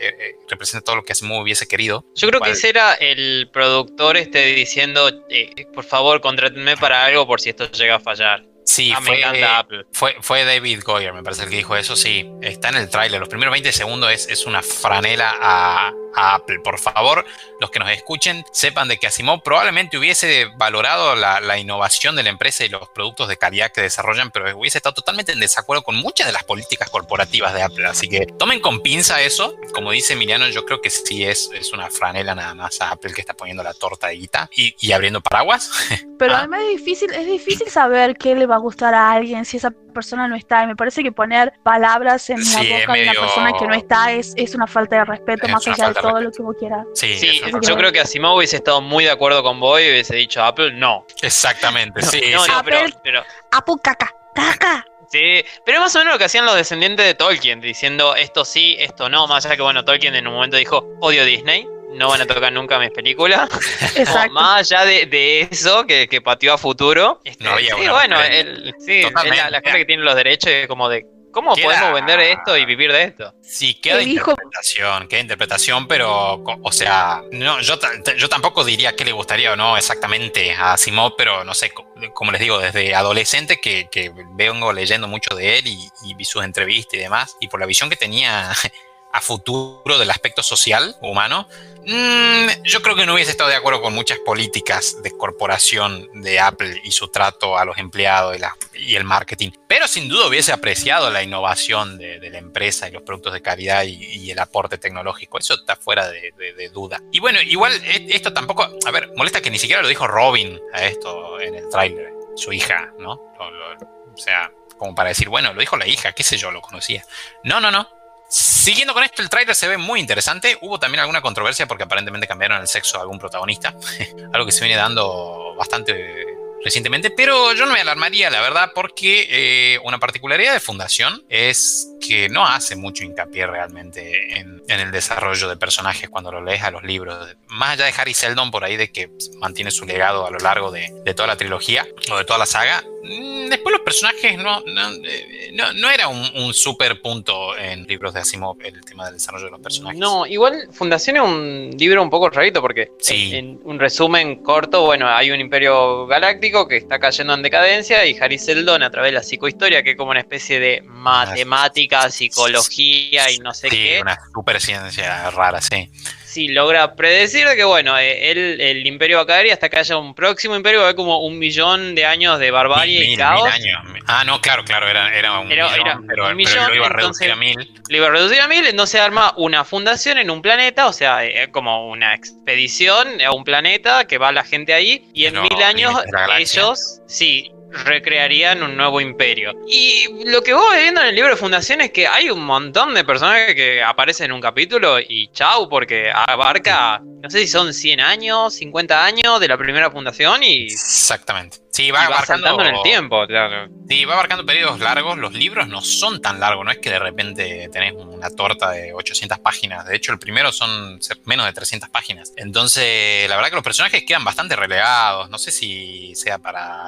eh, eh, representa todo lo que Asimov hubiese querido. Yo creo que ese era el productor este diciendo, eh, por favor, contrátenme para algo por si esto llega a fallar. Sí, ah, fue, Fue, David Goyer, me parece el que dijo eso, sí. Está en el tráiler. Los primeros 20 segundos es, es una franela a, Apple. Por favor, los que nos escuchen, sepan de que Asimov probablemente hubiese valorado la, innovación de la empresa y los productos de calidad que desarrollan, pero hubiese estado totalmente en desacuerdo con muchas de las políticas corporativas de Apple. Así que tomen con pinza eso. Como dice Emiliano, yo creo que sí es, es una franela nada más a Apple que está poniendo la torta de guita y, abriendo paraguas. (laughs) Pero ah. además es difícil, es difícil saber qué le va a gustar a alguien si esa persona no está. Y me parece que poner palabras en la boca de una persona que no está es, es una falta de respeto más allá de todo lo que vos quieras. Sí, yo creo que Asimov hubiese estado muy de acuerdo con vos y hubiese dicho Apple no. Exactamente, sí. Apple, pero, Apple caca, caca. Sí, pero es más o menos lo que hacían los descendientes de Tolkien, diciendo esto sí, esto no, más allá que bueno, Tolkien en un momento dijo odio Disney, no van a tocar nunca mis películas. (laughs) Exacto. (laughs) más allá de, eso, que, que, pateó a futuro. Este, no sí, bueno, sí, la, la, gente que tiene los derechos es como de ¿Cómo podemos vender esto y vivir de esto? Sí, queda interpretación, queda interpretación, pero, o sea, no, yo, yo tampoco diría que le gustaría o no exactamente a Simón, pero no sé, como les digo, desde adolescente que, que vengo leyendo mucho de él y, y vi sus entrevistas y demás, y por la visión que tenía a futuro del aspecto social humano, mm, yo creo que no hubiese estado de acuerdo con muchas políticas de corporación de Apple y su trato a los empleados y, el marketing. Pero sin duda hubiese apreciado la innovación de, la empresa y los productos de calidad y, el aporte tecnológico. Eso está fuera de, duda. Y bueno, igual e, esto tampoco, a ver, molesta que ni siquiera lo dijo Robin a esto en el tráiler, su hija, ¿no? o sea, como para decir, bueno, lo dijo la hija, qué sé yo, lo conocía. No, no, no. Siguiendo con esto, el trailer se ve muy interesante. Hubo también alguna controversia porque aparentemente cambiaron el sexo de algún protagonista. (laughs) Algo que se viene dando bastante recientemente, pero yo no me alarmaría, la verdad, porque eh, una particularidad de Fundación es que no hace mucho hincapié realmente en, el desarrollo de personajes cuando lo lees a los libros. Más allá de Harry Seldon por ahí de que mantiene su legado a lo largo de, toda la trilogía o de toda la saga, después los personajes no, no, eh, no, era un, un, super punto en libros de Asimov el tema del desarrollo de los personajes. No, igual Fundación es un libro un poco rarito porque en un resumen corto, bueno, hay un imperio galáctico que está cayendo en decadencia y Harry Seldon a través de la psicohistoria, que es como una especie de matemática, psicología y no sé sí, qué. Una super ciencia rara, sí sí logra predecir que, bueno, eh, el imperio va a caer y hasta que haya un próximo imperio va a haber como un millón de años de barbarie y caos. Ah, no, claro, claro, era, era un millón, pero, un millón, lo iba a reducir a mil. Lo iba a reducir a mil, entonces arma una fundación en un planeta, o sea, eh, como una expedición a un planeta que va la gente ahí y en mil años ellos, sí, recrearían un nuevo imperio. Y lo que vos ves viendo en el libro de Fundación es que hay un montón de personajes que aparecen en un capítulo y chau, porque abarca, no sé si son 100 años, 50 años de la primera fundación y... Exactamente. Sí, va, abarcando, en el tiempo, claro. Sí, va abarcando periodos largos. Los libros no son tan largos, no es que de repente tenés una torta de 800 páginas. De hecho, el primero son menos de 300 páginas. Entonces, la verdad que los personajes quedan bastante relegados. No sé si sea para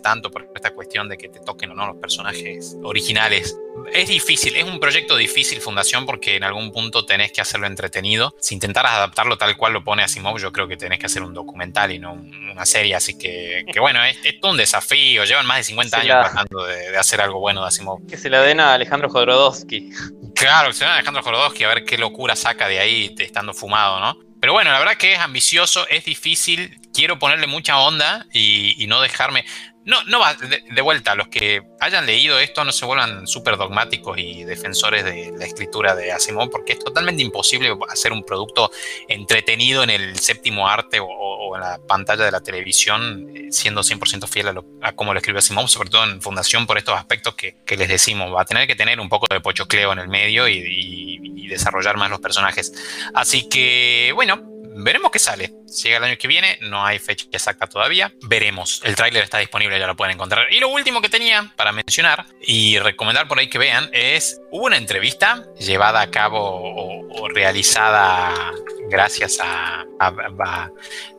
tanto por esta cuestión de que te toquen o no los personajes originales es difícil, es un proyecto difícil, Fundación, porque en algún punto tenés que hacerlo entretenido. Si intentaras adaptarlo tal cual lo pone Asimov, yo creo que tenés que hacer un documental y no una serie. Así que, bueno, es, todo un desafío. Llevan más de 50 años tratando de, hacer algo bueno de Asimov. Que se la den a Alejandro Jodorowsky. Claro, que se den a Alejandro Jodorowsky a ver qué locura saca de ahí estando fumado, ¿no? Pero bueno, la verdad que es ambicioso, es difícil, quiero ponerle mucha onda y no dejarme no, no va, de, vuelta, los que hayan leído esto no se vuelvan súper dogmáticos y defensores de la escritura de Asimov, porque es totalmente imposible hacer un producto entretenido en el séptimo arte o, en la pantalla de la televisión, eh, siendo 100% fiel a, lo, a cómo lo escribe Asimov, sobre todo en Fundación, por estos aspectos que, les decimos. Va a tener que tener un poco de pochocleo en el medio y desarrollar más los personajes. Así que, bueno, veremos qué sale. Llega el año que viene, no hay fecha exacta todavía. Veremos. El tráiler está disponible, ya lo pueden encontrar. Y lo último que tenía para mencionar y recomendar por ahí que vean es, hubo una entrevista llevada a cabo o, realizada gracias a,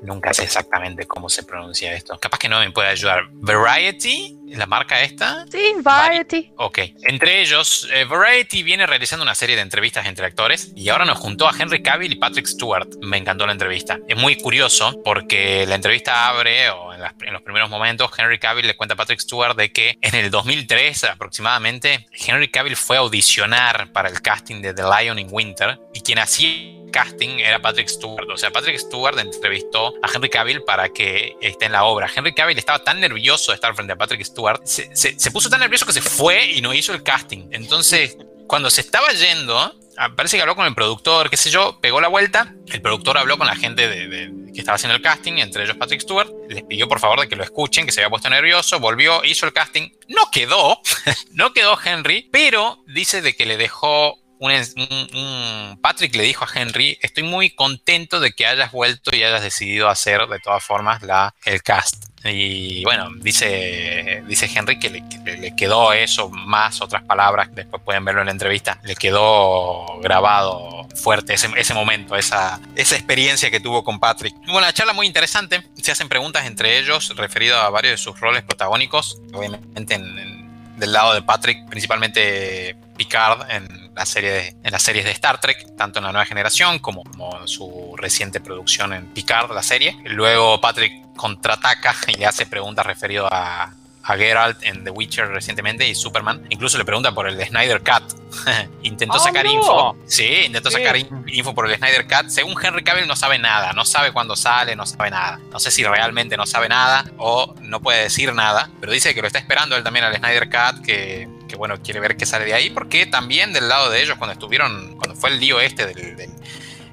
Nunca sé exactamente cómo se pronuncia esto. Capaz que no me puede ayudar. Variety, la marca esta. Sí, Variety. Ok. Entre ellos, eh, Variety viene realizando una serie de entrevistas entre actores y ahora nos juntó a Henry Cavill y Patrick Stewart. Me encantó la entrevista. Es muy curioso porque la entrevista abre, o en, los primeros momentos, Henry Cavill le cuenta a Patrick Stewart de que en el 2003 aproximadamente, Henry Cavill fue a audicionar para el casting de The Lion in Winter y quien hacía casting era Patrick Stewart. O sea, Patrick Stewart entrevistó a Henry Cavill para que esté en la obra. Henry Cavill estaba tan nervioso de estar frente a Patrick Stewart, se, puso tan nervioso que se fue y no hizo el casting. Entonces, cuando se estaba yendo, parece que habló con el productor, qué sé yo, pegó la vuelta. El productor habló con la gente de, que estaba haciendo el casting, entre ellos Patrick Stewart. Les pidió por favor de que lo escuchen, que se había puesto nervioso. Volvió, hizo el casting. No quedó, (laughs) no quedó Henry, pero dice de que le dejó un, Patrick le dijo a Henry, estoy muy contento de que hayas vuelto y hayas decidido hacer de todas formas la, el cast. Y bueno, dice, dice Henry que le, quedó eso, más otras palabras, después pueden verlo en la entrevista, le quedó grabado fuerte ese, ese momento, esa, esa experiencia que tuvo con Patrick. Bueno, la charla muy interesante, se hacen preguntas entre ellos referido a varios de sus roles protagónicos, obviamente del lado de Patrick, principalmente Picard en, la serie en las series de Star Trek, tanto en la nueva generación como, como en su reciente producción en Picard, la serie. Luego Patrick contraataca y le hace preguntas referido a, a Geralt en The Witcher recientemente y Superman. Incluso le pregunta por el Snyder Cut. (laughs) intentó oh, sacar info. Sí, intentó sacar info por el Snyder Cut. Según Henry Cavill no sabe nada. No sabe cuándo sale, no sabe nada. No sé si realmente no sabe nada o no puede decir nada. Pero dice que lo está esperando él también al Snyder Cut, que, que bueno, quiere ver qué sale de ahí. Porque también del lado de ellos, cuando estuvieron, cuando fue el lío este del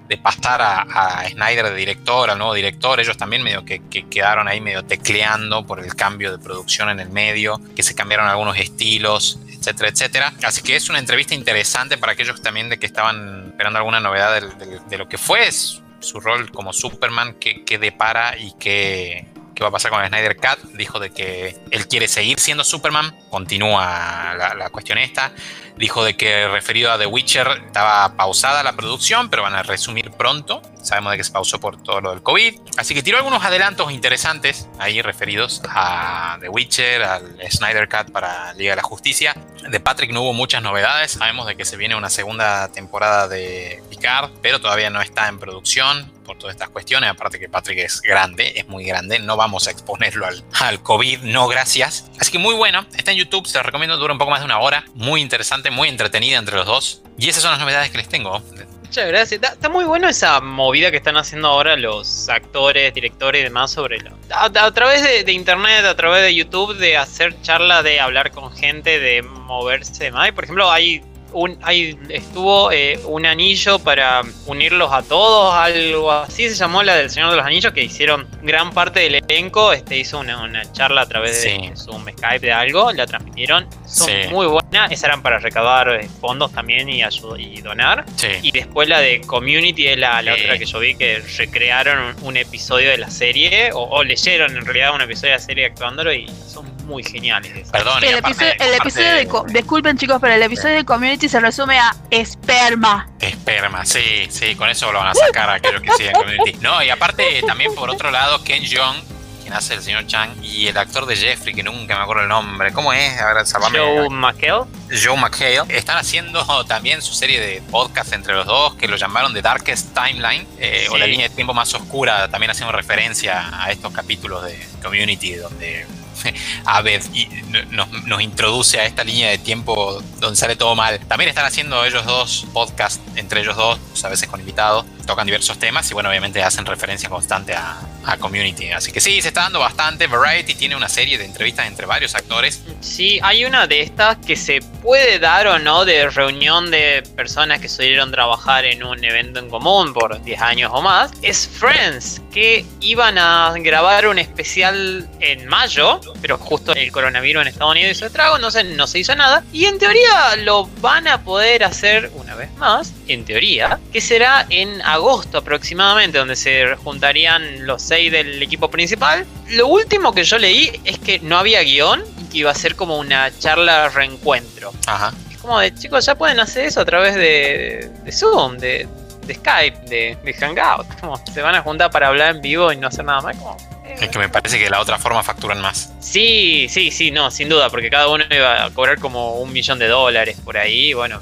de pasar a, Snyder de director, al nuevo director, ellos también medio que, quedaron ahí medio tecleando por el cambio de producción en el medio, que se cambiaron algunos estilos, etcétera, etcétera. Así que es una entrevista interesante para aquellos también de que estaban esperando alguna novedad de, lo que fue su rol como Superman, que, que depara y que, qué va a pasar con Snyder Cut. Dijo de que él quiere seguir siendo Superman. Continúa la, la cuestión esta. Dijo de que referido a The Witcher estaba pausada la producción, pero van a resumir pronto. Sabemos de que se pausó por todo lo del COVID. Así que tiró algunos adelantos interesantes ahí referidos a The Witcher, al Snyder Cut para Liga de la Justicia. De Patrick no hubo muchas novedades. Sabemos de que se viene una segunda temporada de Picard, pero todavía no está en producción por todas estas cuestiones. Aparte que Patrick es grande, es muy grande. No vamos a exponerlo al, al COVID, no gracias. Así que muy bueno. Está en YouTube, se lo recomiendo, dura un poco más de una hora. Muy interesante, muy entretenida entre los dos. Y esas son las novedades que les tengo. Muchas gracias. Está, muy bueno esa movida que están haciendo ahora los actores, directores y demás sobre lo. A, través de, internet, a través de YouTube, de hacer charla, de hablar con gente, de moverse más. Por ejemplo, hay un, ahí estuvo eh, un anillo para unirlos a todos, algo así se llamó la del Señor de los Anillos, que hicieron gran parte del elenco, este hizo una, charla a través de Zoom, Skype de algo, la transmitieron, son muy buenas, esas eran para recaudar eh, fondos también y, y donar. Y después la de Community es la, otra que yo vi que recrearon un, episodio de la serie, o, o, leyeron en realidad un episodio de la serie actuándolo y son muy geniales. Perdón, el, episodio, de, Disculpen chicos, pero el episodio de Community se resume a esperma. Esperma, sí, sí, con eso lo van a sacar a aquellos que siguen Community. No, y aparte también por otro lado, Ken Jeong, quien hace el señor Chang, y el actor de Jeffrey, que nunca me acuerdo el nombre. ¿Cómo es? A ver, salvame. Joe McHale. Joe McHale. Están haciendo también su serie de podcast entre los dos, que lo llamaron The Darkest Timeline, eh, o la línea de tiempo más oscura, también haciendo referencia a estos capítulos de Community, donde (laughs) Aved y nos, nos, introduce a esta línea de tiempo donde sale todo mal. También están haciendo ellos dos podcasts entre ellos dos, a veces con invitados, tocan diversos temas y bueno, obviamente hacen referencia constante a, a Community. Así que sí, se está dando bastante. Variety tiene una serie de entrevistas entre varios actores. Sí, hay una de estas que se puede dar o no de reunión de personas que solieron trabajar en un evento en común por 10 años o más. Es Friends, que iban a grabar un especial en mayo, pero justo el coronavirus en Estados Unidos hizo estrago, no se, no se hizo nada. Y en teoría lo van a poder hacer una vez más, en teoría, que será en agosto aproximadamente, donde se juntarían los seis del equipo principal. Lo último que yo leí es que no había guion y que iba a ser como una charla reencuentro. Ajá. Es como de chicos, ya pueden hacer eso a través de, Zoom, de Skype, de, de Hangout. Como se van a juntar para hablar en vivo y no hacer nada más. Como, es que me parece que de la otra forma facturan más. Sí, sí, sí, no, sin duda, porque cada uno iba a cobrar como un millón de dólares por ahí. Bueno,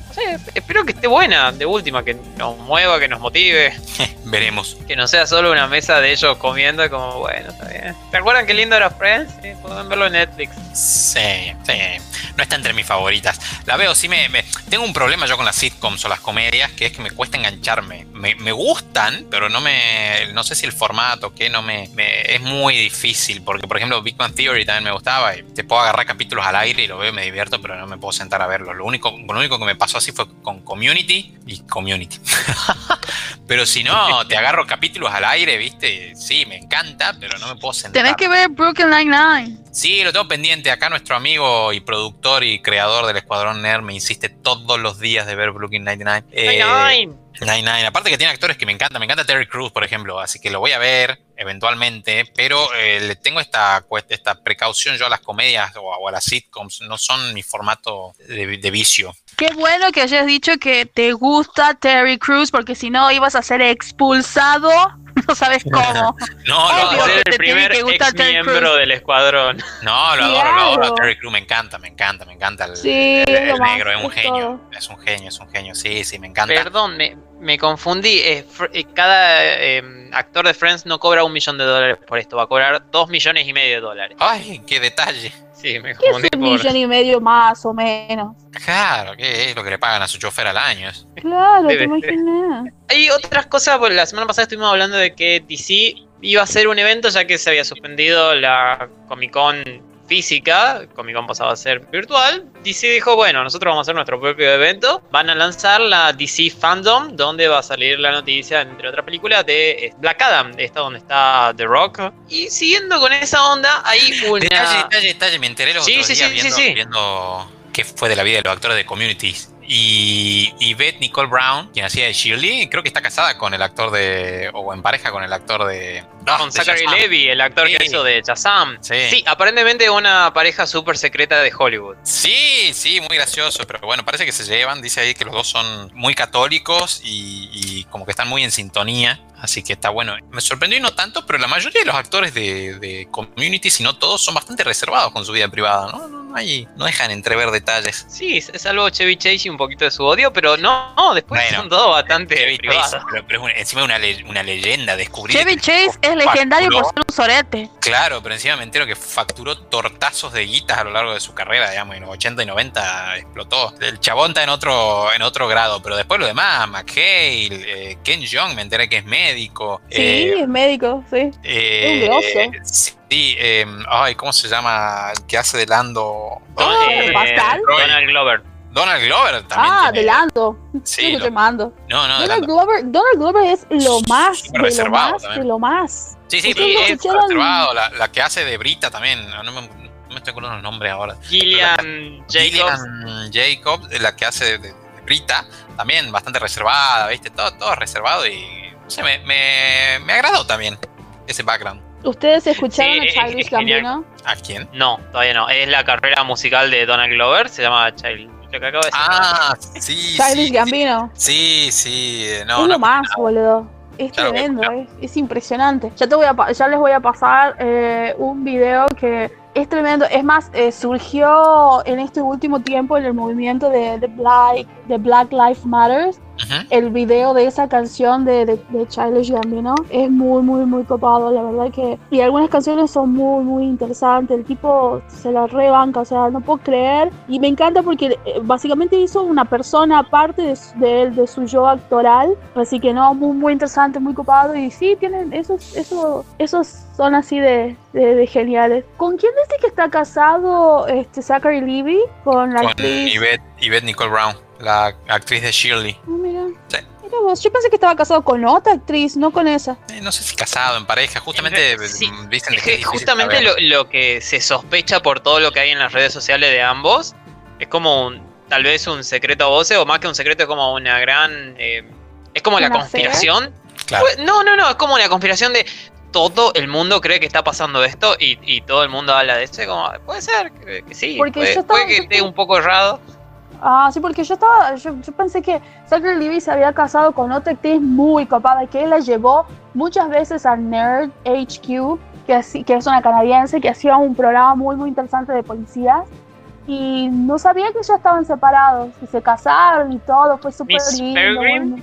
espero que esté buena, de última, que nos mueva, que nos motive. (laughs) Veremos. Que no sea solo una mesa de ellos comiendo, como bueno, está bien. ¿Se acuerdan qué lindo era Friends? Sí, pueden verlo en Netflix. Sí, sí. No está entre mis favoritas. La veo, sí me, Tengo un problema yo con las sitcoms o las comedias, que es que me cuesta engancharme. Me, me gustan, pero no me. No sé si el formato, que no me, me. Es muy difícil, porque por ejemplo, Big Bang Theory también me gustaba. Y te puedo agarrar capítulos al aire y lo veo y me divierto, pero no me puedo sentar a verlo. Lo único, lo único que me pasó así fue con Community y Community. (laughs) pero si no, (laughs) te agarro capítulos al aire, ¿viste? Sí, me encanta, pero no me puedo sentar. Tenés que ver Brooklyn Nine-Nine. Sí, lo tengo pendiente. Acá nuestro amigo y productor y creador del Escuadrón Nerd me insiste todos los días de ver Brooklyn Nine-Nine. Eh, Nine-Nine. Aparte que tiene actores que me encantan. Me encanta Terry Crews, por ejemplo. Así que lo voy a ver eventualmente. Pero eh, le tengo esta, esta precaución yo a las comedias o a, las sitcoms. No son mi formato de, de vicio. Qué bueno que hayas dicho que te gusta Terry Crews, porque si no ibas a ser expulsado (laughs) no sabes cómo. (laughs) no, lo ser el primer ex miembro del escuadrón. (laughs) No, lo adoro, lo adoro. Terry Crew me encanta, me encanta, me encanta. El, el, negro es un genio, es un genio, es un genio. Sí, sí, me encanta. Perdón, me, me confundí. Eh, eh, cada em, actor de Friends no cobra un millón de dólares por esto, va a cobrar dos millones y medio de dólares. Ay, qué detalle. Sí, me confundí. ¿Qué es un millón y medio más o menos? Claro, ¿qué es lo que le pagan a su chofer al año? Claro, te imaginas. Hay otras cosas, pues la semana pasada estuvimos hablando de que DC iba a hacer un evento ya que se había suspendido la Comic Con física, Comic Con pasaba a ser virtual, DC dijo, bueno, nosotros vamos a hacer nuestro propio evento, van a lanzar la DC Fandom, donde va a salir la noticia, entre otras películas, de eh, Black Adam, esta donde está The Rock. Y siguiendo con esa onda, hay (laughs) una... Detalle, detalle, detalle, me enteré los sí, otros sí, días sí, viendo, qué fue de la vida de los actores de Communities y, Beth Nicole Brown, quien hacía de Shirley, creo que está casada con el actor de. o en pareja con el actor de. con Zachary Levy, el actor que hizo de Shazam. Sí. aparentemente una pareja súper secreta de Hollywood. Sí, sí, muy gracioso, pero bueno, parece que se llevan. Dice ahí que los dos son muy católicos y, y como que están muy en sintonía. Así que está bueno. Me sorprendió y no tanto, pero la mayoría de los actores de, de Community, si no todos, son bastante reservados con su vida privada, ¿no? No, no, hay, no dejan entrever detalles. Sí, es algo Chevy Chase y un poquito de su odio, pero no, no después son todos bastante Chevy privados. pero, es encima una, una leyenda, descubrir. Chevy Chase es legendario por ser un sorete. Claro, pero encima me entero que facturó tortazos de guitas a lo largo de su carrera, digamos, en los 80 y 90 explotó. El chabón está en otro, en otro grado, pero después lo demás, McHale, eh, Ken Jeong, me enteré que es médico. Sí, eh, es médico, sí. Eh, un Sí, eh, ay, ¿cómo se llama? El que hace de Lando. Ah, eh, Donald Glover. Donald Glover también. Ah, de Lando. Sí, lo, te mando. No, no, Donald Glover, Donald Glover es lo más, de lo más, de lo más. Sí, sí, pero es reservado. La, la, que hace de Brita también. No me, no me estoy acordando el nombre ahora. Gillian Jacobs. Gillian Jacobs, la que hace de, de Brita, también bastante reservada, ¿viste? Todo, todo reservado y no me, me, me agradó también ese background. ¿Ustedes escucharon a Childish Gambino? ¿A quién? No, todavía no. Es la carrera musical de Donald Glover, se llama Child. Lo que acabo de decir. Ah, sí. Childish Gambino. Sí, sí. No, es lo más, boludo. Es tremendo, es, es, impresionante. Ya, te voy a, ya les voy a pasar eh, un video que es tremendo. Es más, eh, surgió en este último tiempo en el movimiento de, de, Black, de Black Lives Matters el video de esa canción de, de, de Childish Gambino es muy, muy, muy copado, la verdad que... Y algunas canciones son muy, muy interesantes, el tipo se la rebanca, o sea, no puedo creer. Y me encanta porque eh, básicamente hizo una persona aparte de, de, de su yo actoral, así que no, muy, muy interesante, muy copado. Y sí, tienen esos, esos, esos son así de, de, geniales. ¿Con quién dice que está casado este Zachary Levy? Con la actriz... Yvette Nicole Brown la actriz de Shirley. Oh, mira. Sí. Mira vos, yo pensé que estaba casado con otra actriz, no con esa. Eh, no sé si casado, en pareja, justamente sí. dicen que Justamente lo, lo, que se sospecha por todo lo que hay en las redes sociales de ambos es como un, tal vez un secreto a voces, o más que un secreto, es como una gran. Eh, es como la conspiración. Claro. Pues, no, no, no, es como una conspiración de todo el mundo cree que está pasando esto y, y todo el mundo habla de esto. Como, puede ser que, sí, puede, puede que esté un poco errado. Ah, sí, porque yo estaba, yo, pensé que Zachary Levy se había casado con otra actriz muy copada, que él la llevó muchas veces a Nerd HQ, que, que es una canadiense que hacía un programa muy, muy interesante de policías. Y no sabía que ya estaban separados, y se casaron y todo, fue súper lindo.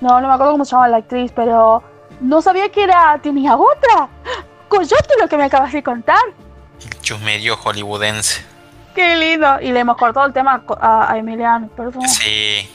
No, no me acuerdo cómo se llama la actriz, pero no sabía que era, tenía otra. (laughs) Coyote lo que me acabas de contar. medio hollywoodense. Qué lindo. Y le hemos cortado el tema a, Emiliano, perdón. Sí.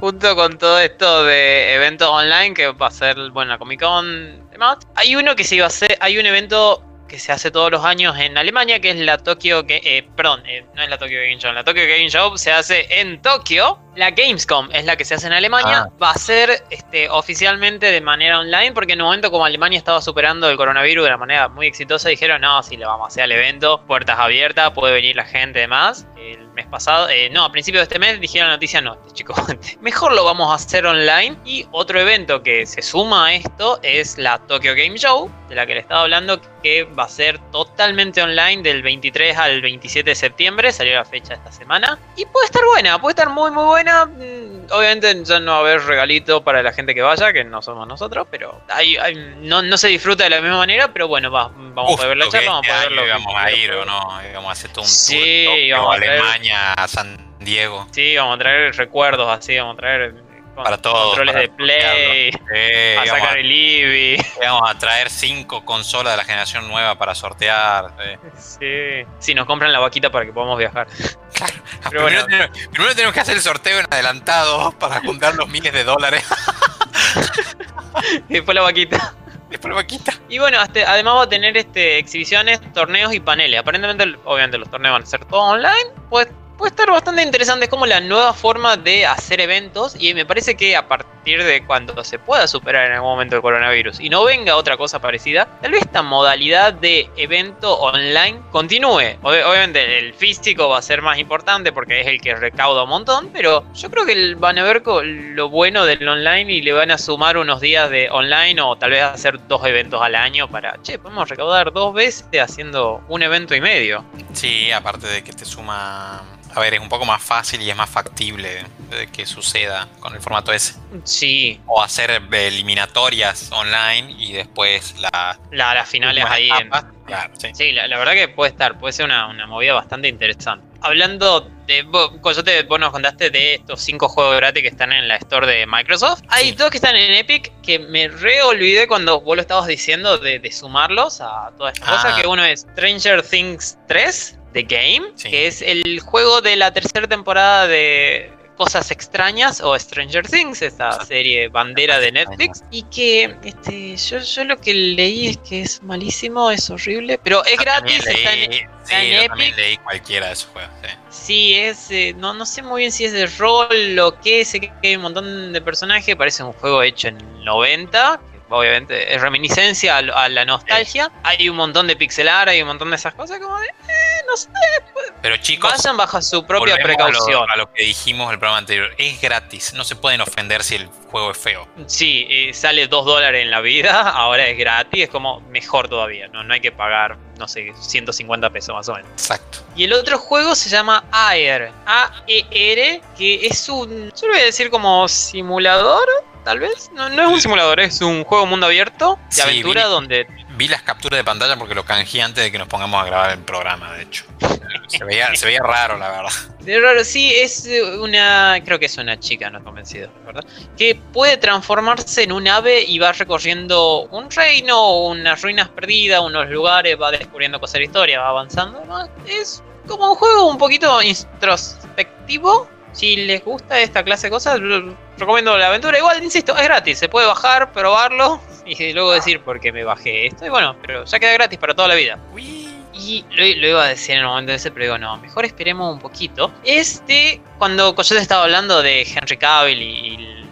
Junto con todo esto de eventos online que va a ser, bueno, Comic Con, demás, hay uno que se iba a hacer, hay un evento que se hace todos los años en Alemania, que es la Tokyo, que, eh, perdón, eh, no es la Tokyo Game Show, la Tokyo Game Show se hace en Tokio. La Gamescom es la que se hace en Alemania, ah. va a ser este, oficialmente de manera online, porque en un momento como Alemania estaba superando el coronavirus de una manera muy exitosa, dijeron, no, si le vamos a hacer el evento, puertas abiertas, puede venir la gente y demás. El mes pasado, eh, no, a principios de este mes dijeron la noticia, no, chicos, (laughs) mejor lo vamos a hacer online. Y otro evento que se suma a esto es la Tokyo Game Show, de la que le estaba hablando, que va a ser totalmente online del 23 al 27 de septiembre, salió la fecha esta semana. Y puede estar buena, puede estar muy muy buena. Mm, obviamente ya no va a haber regalito para la gente que vaya, que no somos nosotros, pero hay, no, se disfruta de la misma manera, pero bueno, va, vamos a poder ver la charla, vamos a poder verlo. Vamos a ir o no, vamos a hacer todo un sí, tour, a Alemania, a San Diego. Sí, vamos a traer recuerdos así, vamos a traer para todos. Controles de Play, a sacar el IBI. Vamos a traer cinco consolas de la generación nueva para sortear. Sí. Sí, nos compran la vaquita para que podamos viajar. (laughs) Claro. primero, tenemos, que hacer el sorteo en adelantado para juntar los miles de dólares. y (laughs) después la vaquita. Después la vaquita. Y bueno, además va a tener este, exhibiciones, torneos y paneles. Aparentemente, obviamente los torneos van a ser todos online. Pues puede estar bastante interesante. Es como la nueva forma de hacer eventos. Y me parece que a partir de cuando se pueda superar en algún momento el coronavirus y no venga otra cosa parecida, tal vez esta modalidad de evento online continúe. obviamente el físico va a ser más importante porque es el que recauda un montón. Pero yo creo que van a ver lo bueno del online y le van a sumar unos días de online o tal vez hacer dos eventos al año para, che, podemos recaudar dos veces haciendo un evento y medio. Sí, aparte de que te suma a ver, es un poco más fácil y es más factible que suceda con el formato ese. Sí. O hacer eliminatorias online y después la, las finales ahí. En... Claro, sí, sí la, verdad que puede estar, puede ser una, movida bastante interesante. Hablando de. Coyote, vos nos contaste de estos cinco juegos gratis que están en la store de Microsoft. Hay dos que están en Epic que me re olvidé cuando vos lo estabas diciendo de, sumarlos a toda esta cosa. Ah. Que uno es Stranger Things 3 The Game, que es el juego de la tercera temporada de Cosas Extrañas o Stranger Things, esa serie bandera de Netflix, y que este, yo, yo lo que leí es que es malísimo, es horrible, pero es gratis, está en, Epic. leí cualquiera de esos juegos. Sí, es, eh, no, no sé muy bien si es de rol o qué, sé que hay un montón de personajes, parece un juego hecho en 90, obviamente es reminiscencia a, la nostalgia. Hay un montón de pixelar, hay un montón de esas cosas como de, eh, no sé. Pues, Pero chicos, vayan bajo su propia precaución. A lo, que dijimos el programa anterior, es gratis, no se pueden ofender si el juego es feo. Sí, eh, sale 2 dólares en la vida, (laughs) ahora es gratis, es como mejor todavía, ¿no? no hay que pagar, no sé, 150 pesos más o menos. Exacto. Y el otro juego se llama Air, A-E-R, que es un, yo lo voy a decir como simulador tal vez. No, no es un simulador, es un juego mundo abierto de aventura donde. Vi las capturas de pantalla porque lo canjeé antes de que nos pongamos a grabar el programa, de hecho. Se veía, se veía raro, la verdad. De raro, sí, es una. Creo que es una chica, no convencido, ¿verdad? Que puede transformarse en un ave y va recorriendo un reino, unas ruinas perdidas, unos lugares, va descubriendo cosas de historia, va avanzando. Es como un juego un poquito introspectivo si les gusta esta clase de cosas, recomiendo la aventura. Igual, insisto, es gratis, se puede bajar, probarlo (laughs) y luego decir por qué me bajé esto. Y bueno, pero ya queda gratis para toda la vida. Y lo, iba a decir en el momento ese, pero digo, no, mejor esperemos un poquito. Este, cuando Coyote estaba hablando de Henry Cavill y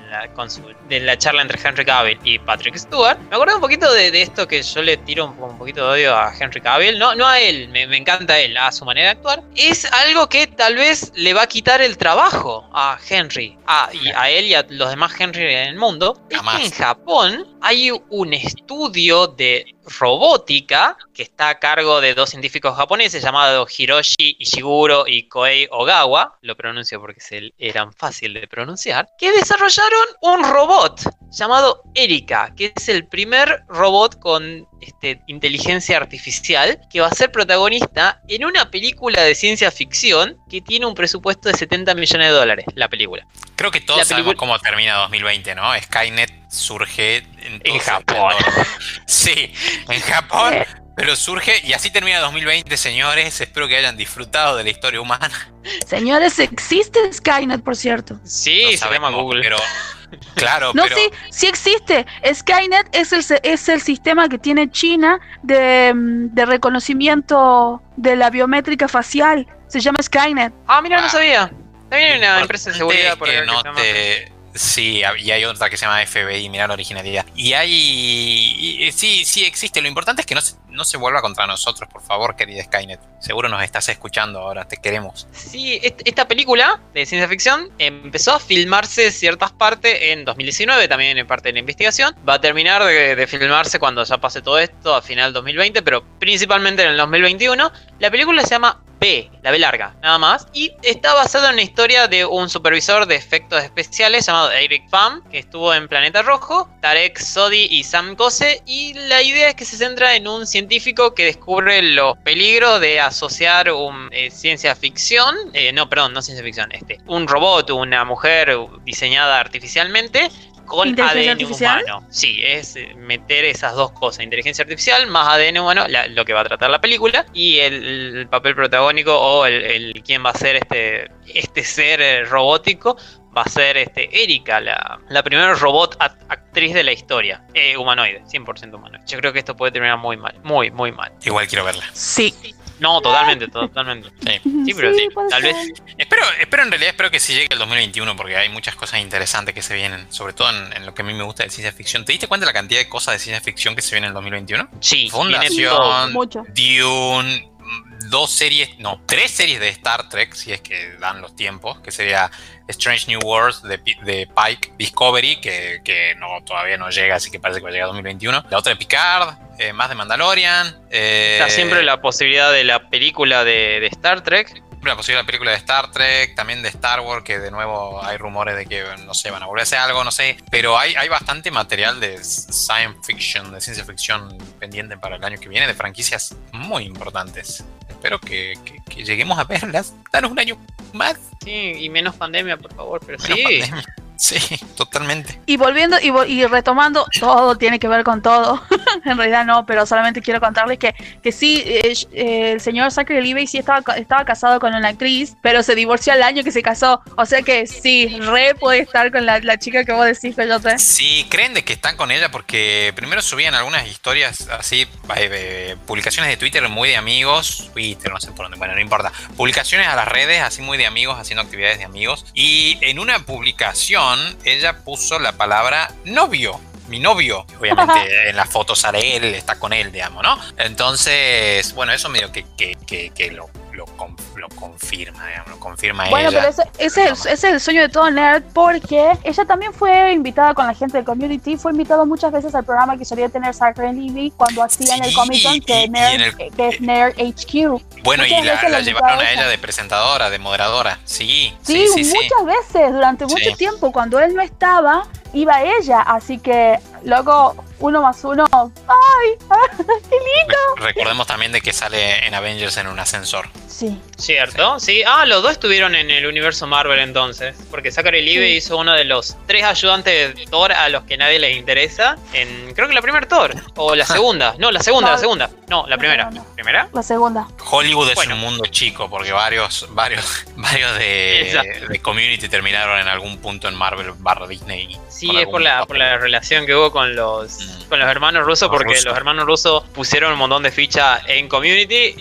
de la charla entre Henry Cavill y Patrick Stewart, me acordé un poquito de, esto que yo le tiro un, poquito de odio a Henry Cavill, no, no a él, me, encanta él, a su manera de actuar, es algo que tal vez le va a quitar el trabajo a Henry, a, y a él y a los demás Henry en el mundo, es que en Japón hay un estudio de robótica que está a cargo de dos científicos japoneses llamados Hiroshi Ishiguro y Koei Ogawa, lo pronuncio porque se eran fácil de pronunciar, que desarrollaron un robot llamado Erika, que es el primer robot con este, inteligencia artificial que va a ser protagonista en una película de ciencia ficción que tiene un presupuesto de 70 millones de dólares, la película. Creo que todos sabemos cómo termina 2020, ¿no? Skynet surge en, en Japón. (laughs) Sí, en Japón. Pero surge y así termina 2020, señores. Espero que hayan disfrutado de la historia humana. Señores, existe Skynet, por cierto. Sí, se llama Google. Pero, claro, no, sí, sí existe. Skynet es el, es el sistema que tiene China de, de reconocimiento de la biométrica facial. Se llama Skynet. Ah, mira, no sabía. También hay una empresa de seguridad por que no te Sí, y hay otra que se llama FBI, mira la originalidad. Y hay. sí, sí existe. Lo importante es que no se, no se vuelva contra nosotros, por favor, querida Skynet. Seguro nos estás escuchando ahora, te queremos. Sí, esta película de ciencia ficción empezó a filmarse ciertas partes en 2019, también en parte de la investigación. Va a terminar de, de filmarse cuando ya pase todo esto, a final 2020, pero principalmente en el 2021. La película se llama B, la B larga, nada más. Y está basado en la historia de un supervisor de efectos especiales llamado Eric Pham, que estuvo en Planeta Rojo, Tarek Sodi y Sam Kose. Y la idea es que se centra en un científico que descubre los peligros de asociar un, eh, ciencia ficción, eh, no, perdón, no ciencia ficción, este, un robot, una mujer diseñada artificialmente con ADN humano. Sí, es eh, meter esas dos cosas, inteligencia artificial más ADN humano, lo que va a tratar la película, y el, papel protagónico o el, quién va a ser este, este ser eh, robótico va a ser este Erika, la, la primera robot actriz de la historia. Eh, humanoide, 100% humanoide. Yo creo que esto puede terminar muy mal, muy, muy mal. Igual quiero verla. Sí. No, totalmente, totalmente. Sí, pero sí, tal vez. Espero, espero en realidad, espero que sí llegue el 2021 porque hay muchas cosas interesantes que se vienen, sobre todo en, lo que a mí me gusta de ciencia ficción. ¿Te diste cuenta de la cantidad de cosas de ciencia ficción que se vienen en el 2021? Sí, Fundación, Dune, dos series, no, tres series de Star Trek, si es que dan los tiempos, que sería Strange New Worlds de, de Pike, Discovery, que, que, no, todavía no llega, así que parece que va a llegar a 2021. La otra de Picard, eh, más de Mandalorian. Eh, Está siempre la posibilidad de la película de, de Star Trek la posibilidad de película de Star Trek, también de Star Wars, que de nuevo hay rumores de que, no sé, van a volver a hacer algo, no sé. Pero hay, hay bastante material de science fiction, de ciencia ficción pendiente para el año que viene, de franquicias muy importantes espero que, lleguemos a verlas. Danos un año más. Sí, y menos pandemia, por favor, pero sí. Sí, totalmente. Y volviendo y, y, retomando, todo tiene que ver con todo. (laughs) en realidad no, pero solamente quiero contarles que, que sí, eh, eh, el señor Zachary Levi sí estaba, estaba casado con una actriz, pero se divorció al año que se casó. O sea que sí, re puede estar con la, chica que vos decís, sé. Sí, creen de que están con ella porque primero subían algunas historias así, eh, publicaciones de Twitter muy de amigos, Twitter, no sé por dónde, bueno, no importa. Publicaciones a las redes así muy de amigos, haciendo actividades de amigos. Y en una publicación ella puso la palabra novio mi novio. (laughs) Obviamente en la foto sale él, está con él, digamos, ¿no? Entonces, bueno, eso medio que, que, que, lo, lo, confirma, digamos, lo confirma bueno, pero ese, ese, es el, sueño de todo nerd porque ella también fue invitada con la gente del community, fue invitada muchas veces al programa que solía tener Zachary Levy cuando hacía en el Comic Con, que, que, es Nerd HQ. Bueno, y la, llevaron a ella de presentadora, de moderadora, sí. Sí, sí, muchas veces, durante mucho tiempo, cuando él no estaba, iba ella, así que luego uno más uno, ¡ay! (laughs) ¡Qué lindo! Recordemos también de que sale en Avengers en un ascensor. Sí. ¿Cierto? Sí. Ah, los dos estuvieron en el universo Marvel entonces. Porque Zachary Levi hizo uno de los tres ayudantes de Thor a los que nadie les interesa. En creo que la primera Thor. O la (laughs) segunda. No, la segunda, la segunda. No, la primera. ¿Primera? La segunda. Hollywood es un mundo chico porque varios, varios, (laughs) varios de, de, Community terminaron en algún punto en Marvel barra Disney. Sí, es por la, por la relación que hubo con los. Con los hermanos rusos, porque los hermanos rusos pusieron un montón de fichas en Community.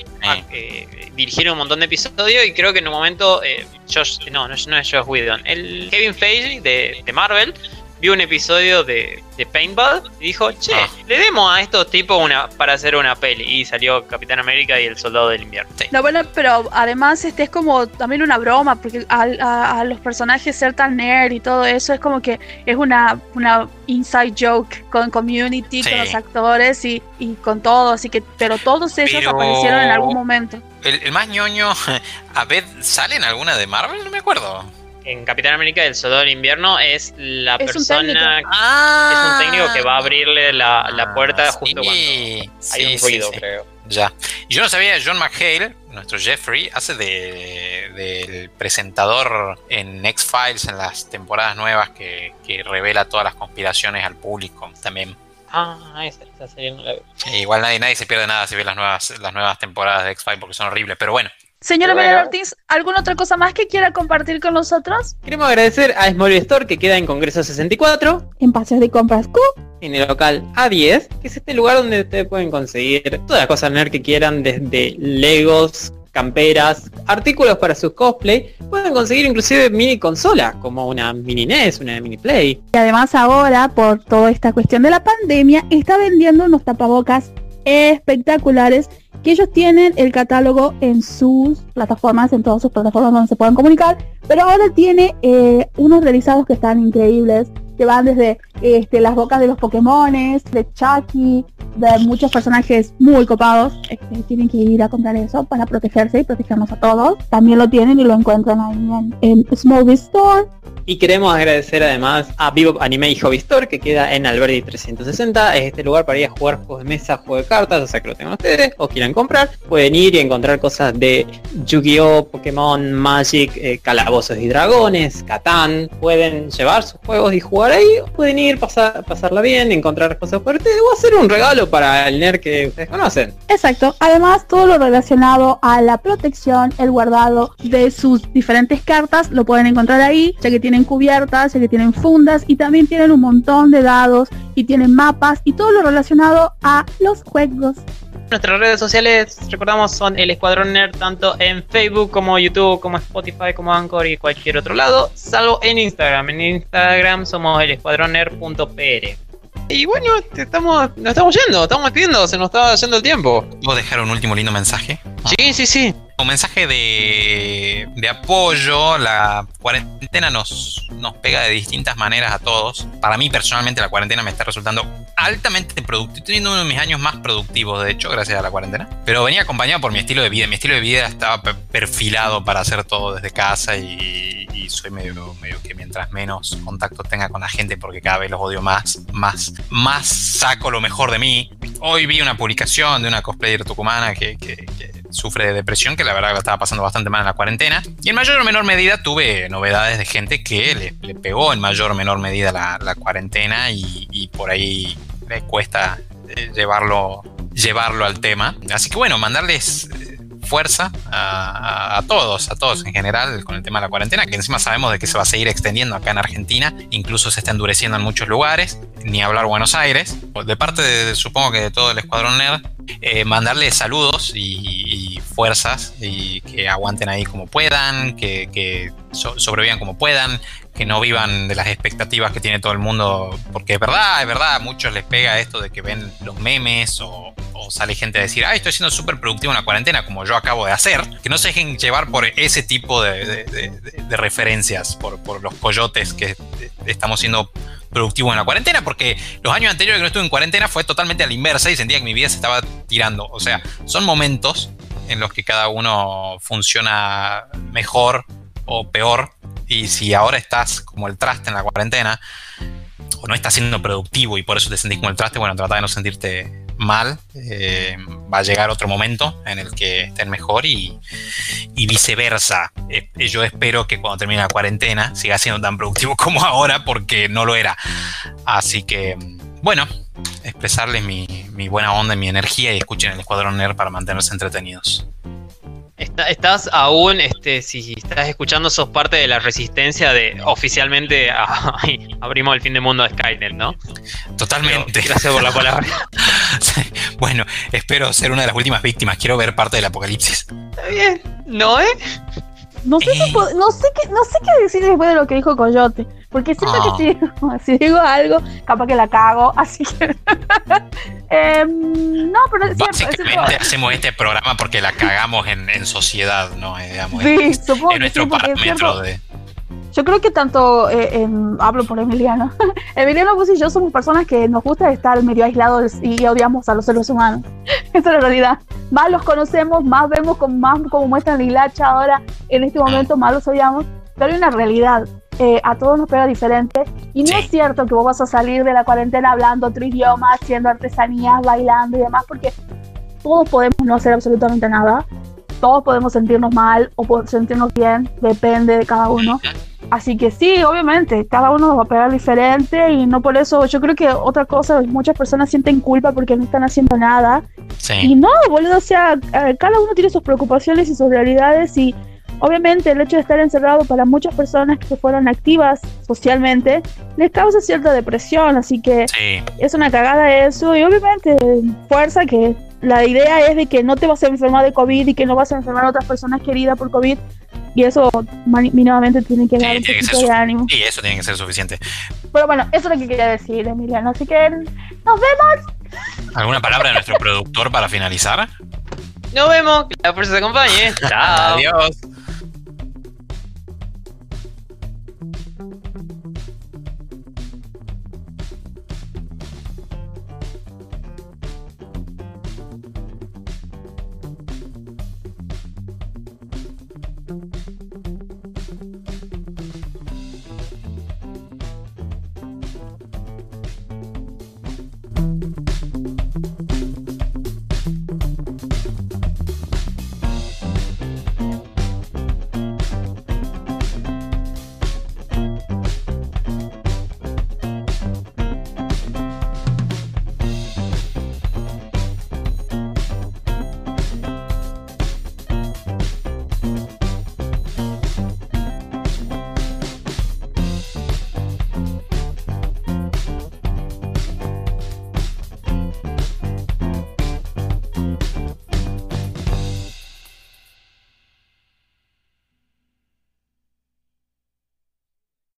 Eh, dirigieron un montón de episodios y creo que en un momento eh, Josh, no, no, es Josh Whedon, el Kevin Feige de, de Marvel vio un episodio de, de Paintball y dijo, che, Ah. le demos a estos tipos una para hacer una peli. Y salió Capitán América y el Soldado del Invierno. No, bueno, pero además este es como también una broma, porque al- a, a los personajes ser tan nerd y todo eso es como que es una, una inside joke con community, Sí. con los actores y, y con todo, así que, pero todos ellos Pero- aparecieron en algún momento. El, el más ñoño, (laughs) a ver, ¿sale en alguna de Marvel? No me acuerdo. En Capitán América el Soldado del Invierno es la Es un persona. Ah, Es un técnico que va a abrirle la, la puerta justo cuando hay sí, un ruido, sí. creo. Ya. Yo no sabía, John McHale, nuestro Jeffrey, hace de, del presentador en X-Files en las temporadas nuevas que, que revela todas las conspiraciones al público también. Ah, esa, esa serie no la vi. Igual nadie, nadie se pierde nada si ve las nuevas, las nuevas temporadas de X-Files porque son horribles, pero bueno. Señora Bueno. Ortiz, ¿alguna otra cosa más que quiera compartir con nosotros? Queremos agradecer a Small Store que queda en Congreso 64, En Paseos de Compras Q. en el local A10, que es este lugar donde ustedes pueden conseguir todas las cosas nerd que quieran, desde Legos, camperas, artículos para sus cosplay. Pueden conseguir inclusive mini consolas, como una mini NES, una mini Play. Y además ahora, por toda esta cuestión de la pandemia, está vendiendo unos tapabocas espectaculares que ellos tienen el catálogo en sus plataformas, en todas sus plataformas donde se puedan comunicar, pero ahora tiene eh, unos realizados que están increíbles, que van desde este, las bocas de los Pokémones, de Chucky, de muchos personajes muy copados. Este, tienen que ir a comprar eso para protegerse y protegernos a todos. También lo tienen y lo encuentran ahí en, en Smallville Store. Y queremos agradecer además a Vivo Anime y Hobby Store que queda en Alberdi 360. Es este lugar para ir a jugar juegos de mesa, juegos de cartas, o sea que lo tengan ustedes o quieran comprar. Pueden ir y encontrar cosas de Yu-Gi-Oh, Pokémon, Magic, eh, Calabozos y Dragones, Catán. Pueden llevar sus juegos y jugar ahí. o Pueden ir, pasar, pasarla bien, encontrar cosas para ustedes o hacer un regalo para el nerd que ustedes conocen. Exacto. Además, todo lo relacionado a la protección, el guardado de sus diferentes cartas, lo pueden encontrar ahí, ya que tienen cubiertas, ya que tienen fundas y también tienen un montón de dados y tienen mapas y todo lo relacionado a los juegos. Nuestras redes sociales, recordamos, son el Escuadrón Nerd, tanto en Facebook como YouTube, como Spotify, como Anchor y cualquier otro lado, salvo en Instagram. En Instagram somos el escuadronner.pr. Y bueno, estamos, nos estamos yendo, estamos despidiendo, se nos está yendo el tiempo. ¿Puedo dejar un último lindo mensaje? Sí, sí, sí. Un mensaje de, de apoyo. La cuarentena nos, nos pega de distintas maneras a todos. Para mí personalmente la cuarentena me está resultando altamente productivo. Estoy teniendo uno de mis años más productivos, de hecho, gracias a la cuarentena. Pero venía acompañado por mi estilo de vida. Mi estilo de vida estaba pe- perfilado para hacer todo desde casa y, soy medio, medio que mientras menos contacto tenga con la gente, porque cada vez los odio más, más, más saco lo mejor de mí. Hoy vi una publicación de una cosplayer tucumana que sufre de depresión, que la verdad la estaba pasando bastante mal en la cuarentena. Y en mayor o menor medida tuve novedades de gente que le, le pegó en mayor o menor medida la, la cuarentena y, y por ahí le cuesta eh, llevarlo, llevarlo al tema. Así que bueno, mandarles eh, fuerza a, a- todos, a todos en general con el tema de la cuarentena, que encima sabemos de que se va a seguir extendiendo acá en Argentina, incluso se está endureciendo en muchos lugares, ni hablar Buenos Aires. De parte de, supongo que de todo el Escuadrón Nerd, eh, mandarles saludos y fuerzas y que aguanten ahí como puedan, que, que so- sobrevivan como puedan, que no vivan de las expectativas que tiene todo el mundo, porque es verdad, es verdad, a muchos les pega esto de que ven los memes o, sale gente a decir, ay, estoy siendo súper productivo en la cuarentena, como yo acabo de hacer, que no se dejen llevar por ese tipo de- de referencias, por, por los coyotes que eh, estamos siendo productivos en la cuarentena, porque los años anteriores que no estuve en cuarentena fue totalmente a la inversa y sentía que mi vida se estaba tirando. O sea, son momentos en los que cada uno funciona mejor o peor. Y si ahora estás como el traste en la cuarentena, o no estás siendo productivo y por eso te sentís como el traste, bueno, trata de no sentirte mal. Eh, va a llegar otro momento en el que estén mejor y, viceversa. Eh, yo espero que cuando termine la cuarentena siga siendo tan productivo (laughs) como ahora porque no lo era. Así que, bueno, expresarles mi, mi buena onda y mi energía y escuchen el Escuadrón Nerd para mantenerse entretenidos. Está- estás aún, este, si estás escuchando, sos parte de la resistencia de oficialmente a- (laughs) abrimos el fin del mundo de Skynet, ¿no? Totalmente. Pero gracias por la palabra. (laughs) Sí, bueno, espero ser una de las últimas víctimas. Quiero ver parte del apocalipsis. Está bien, ¿no, eh? No sé, Eh. no, sé qué, no sé qué decir después de lo que dijo Coyote. Porque siento que ah. (laughs) si, digo algo, capaz que la cago, (laughs) así que... Em, no, pero es Básicamente hacemos este programa porque la cagamos en, sociedad, ¿no? Eh, digamos, sí, supongo nuestro parámetro de... Yo creo que tanto, eh, hablo por Emiliano, (laughs) Emiliano y yo somos personas que nos gusta estar medio aislados y odiamos a los seres humanos. Esa es la realidad. Más los conocemos, más vemos, con, más como muestran la hilacha ahora, en este momento, más los odiamos. Pero hay una realidad. Eh, a todos nos pega diferente. Y no es cierto que vos vas a salir de la cuarentena hablando otro idioma, haciendo artesanías, bailando y demás, porque todos podemos no hacer absolutamente nada. Todos podemos sentirnos mal o sentirnos bien, depende de cada uno. Así que sí, obviamente, cada uno nos va a pegar diferente y no por eso, yo creo que otra cosa, muchas personas sienten culpa porque no están haciendo nada. Y no, boludo, o sea, cada uno tiene sus preocupaciones y sus realidades y Obviamente el hecho de estar encerrado para muchas personas que fueron activas socialmente les causa cierta depresión, así que es una cagada eso y obviamente fuerza que la idea es de que no te vas a enfermar de COVID y que no vas a enfermar a otras personas queridas por COVID y eso mínimamente tiene que dar un poquito de ánimo. Sí, eso tiene que ser suficiente. Pero bueno, eso es lo que quería decir, Emiliano, así que nos vemos. ¿Alguna palabra de nuestro productor para finalizar? Nos vemos, que la fuerza te acompañe. (laughs) Chao. Adiós.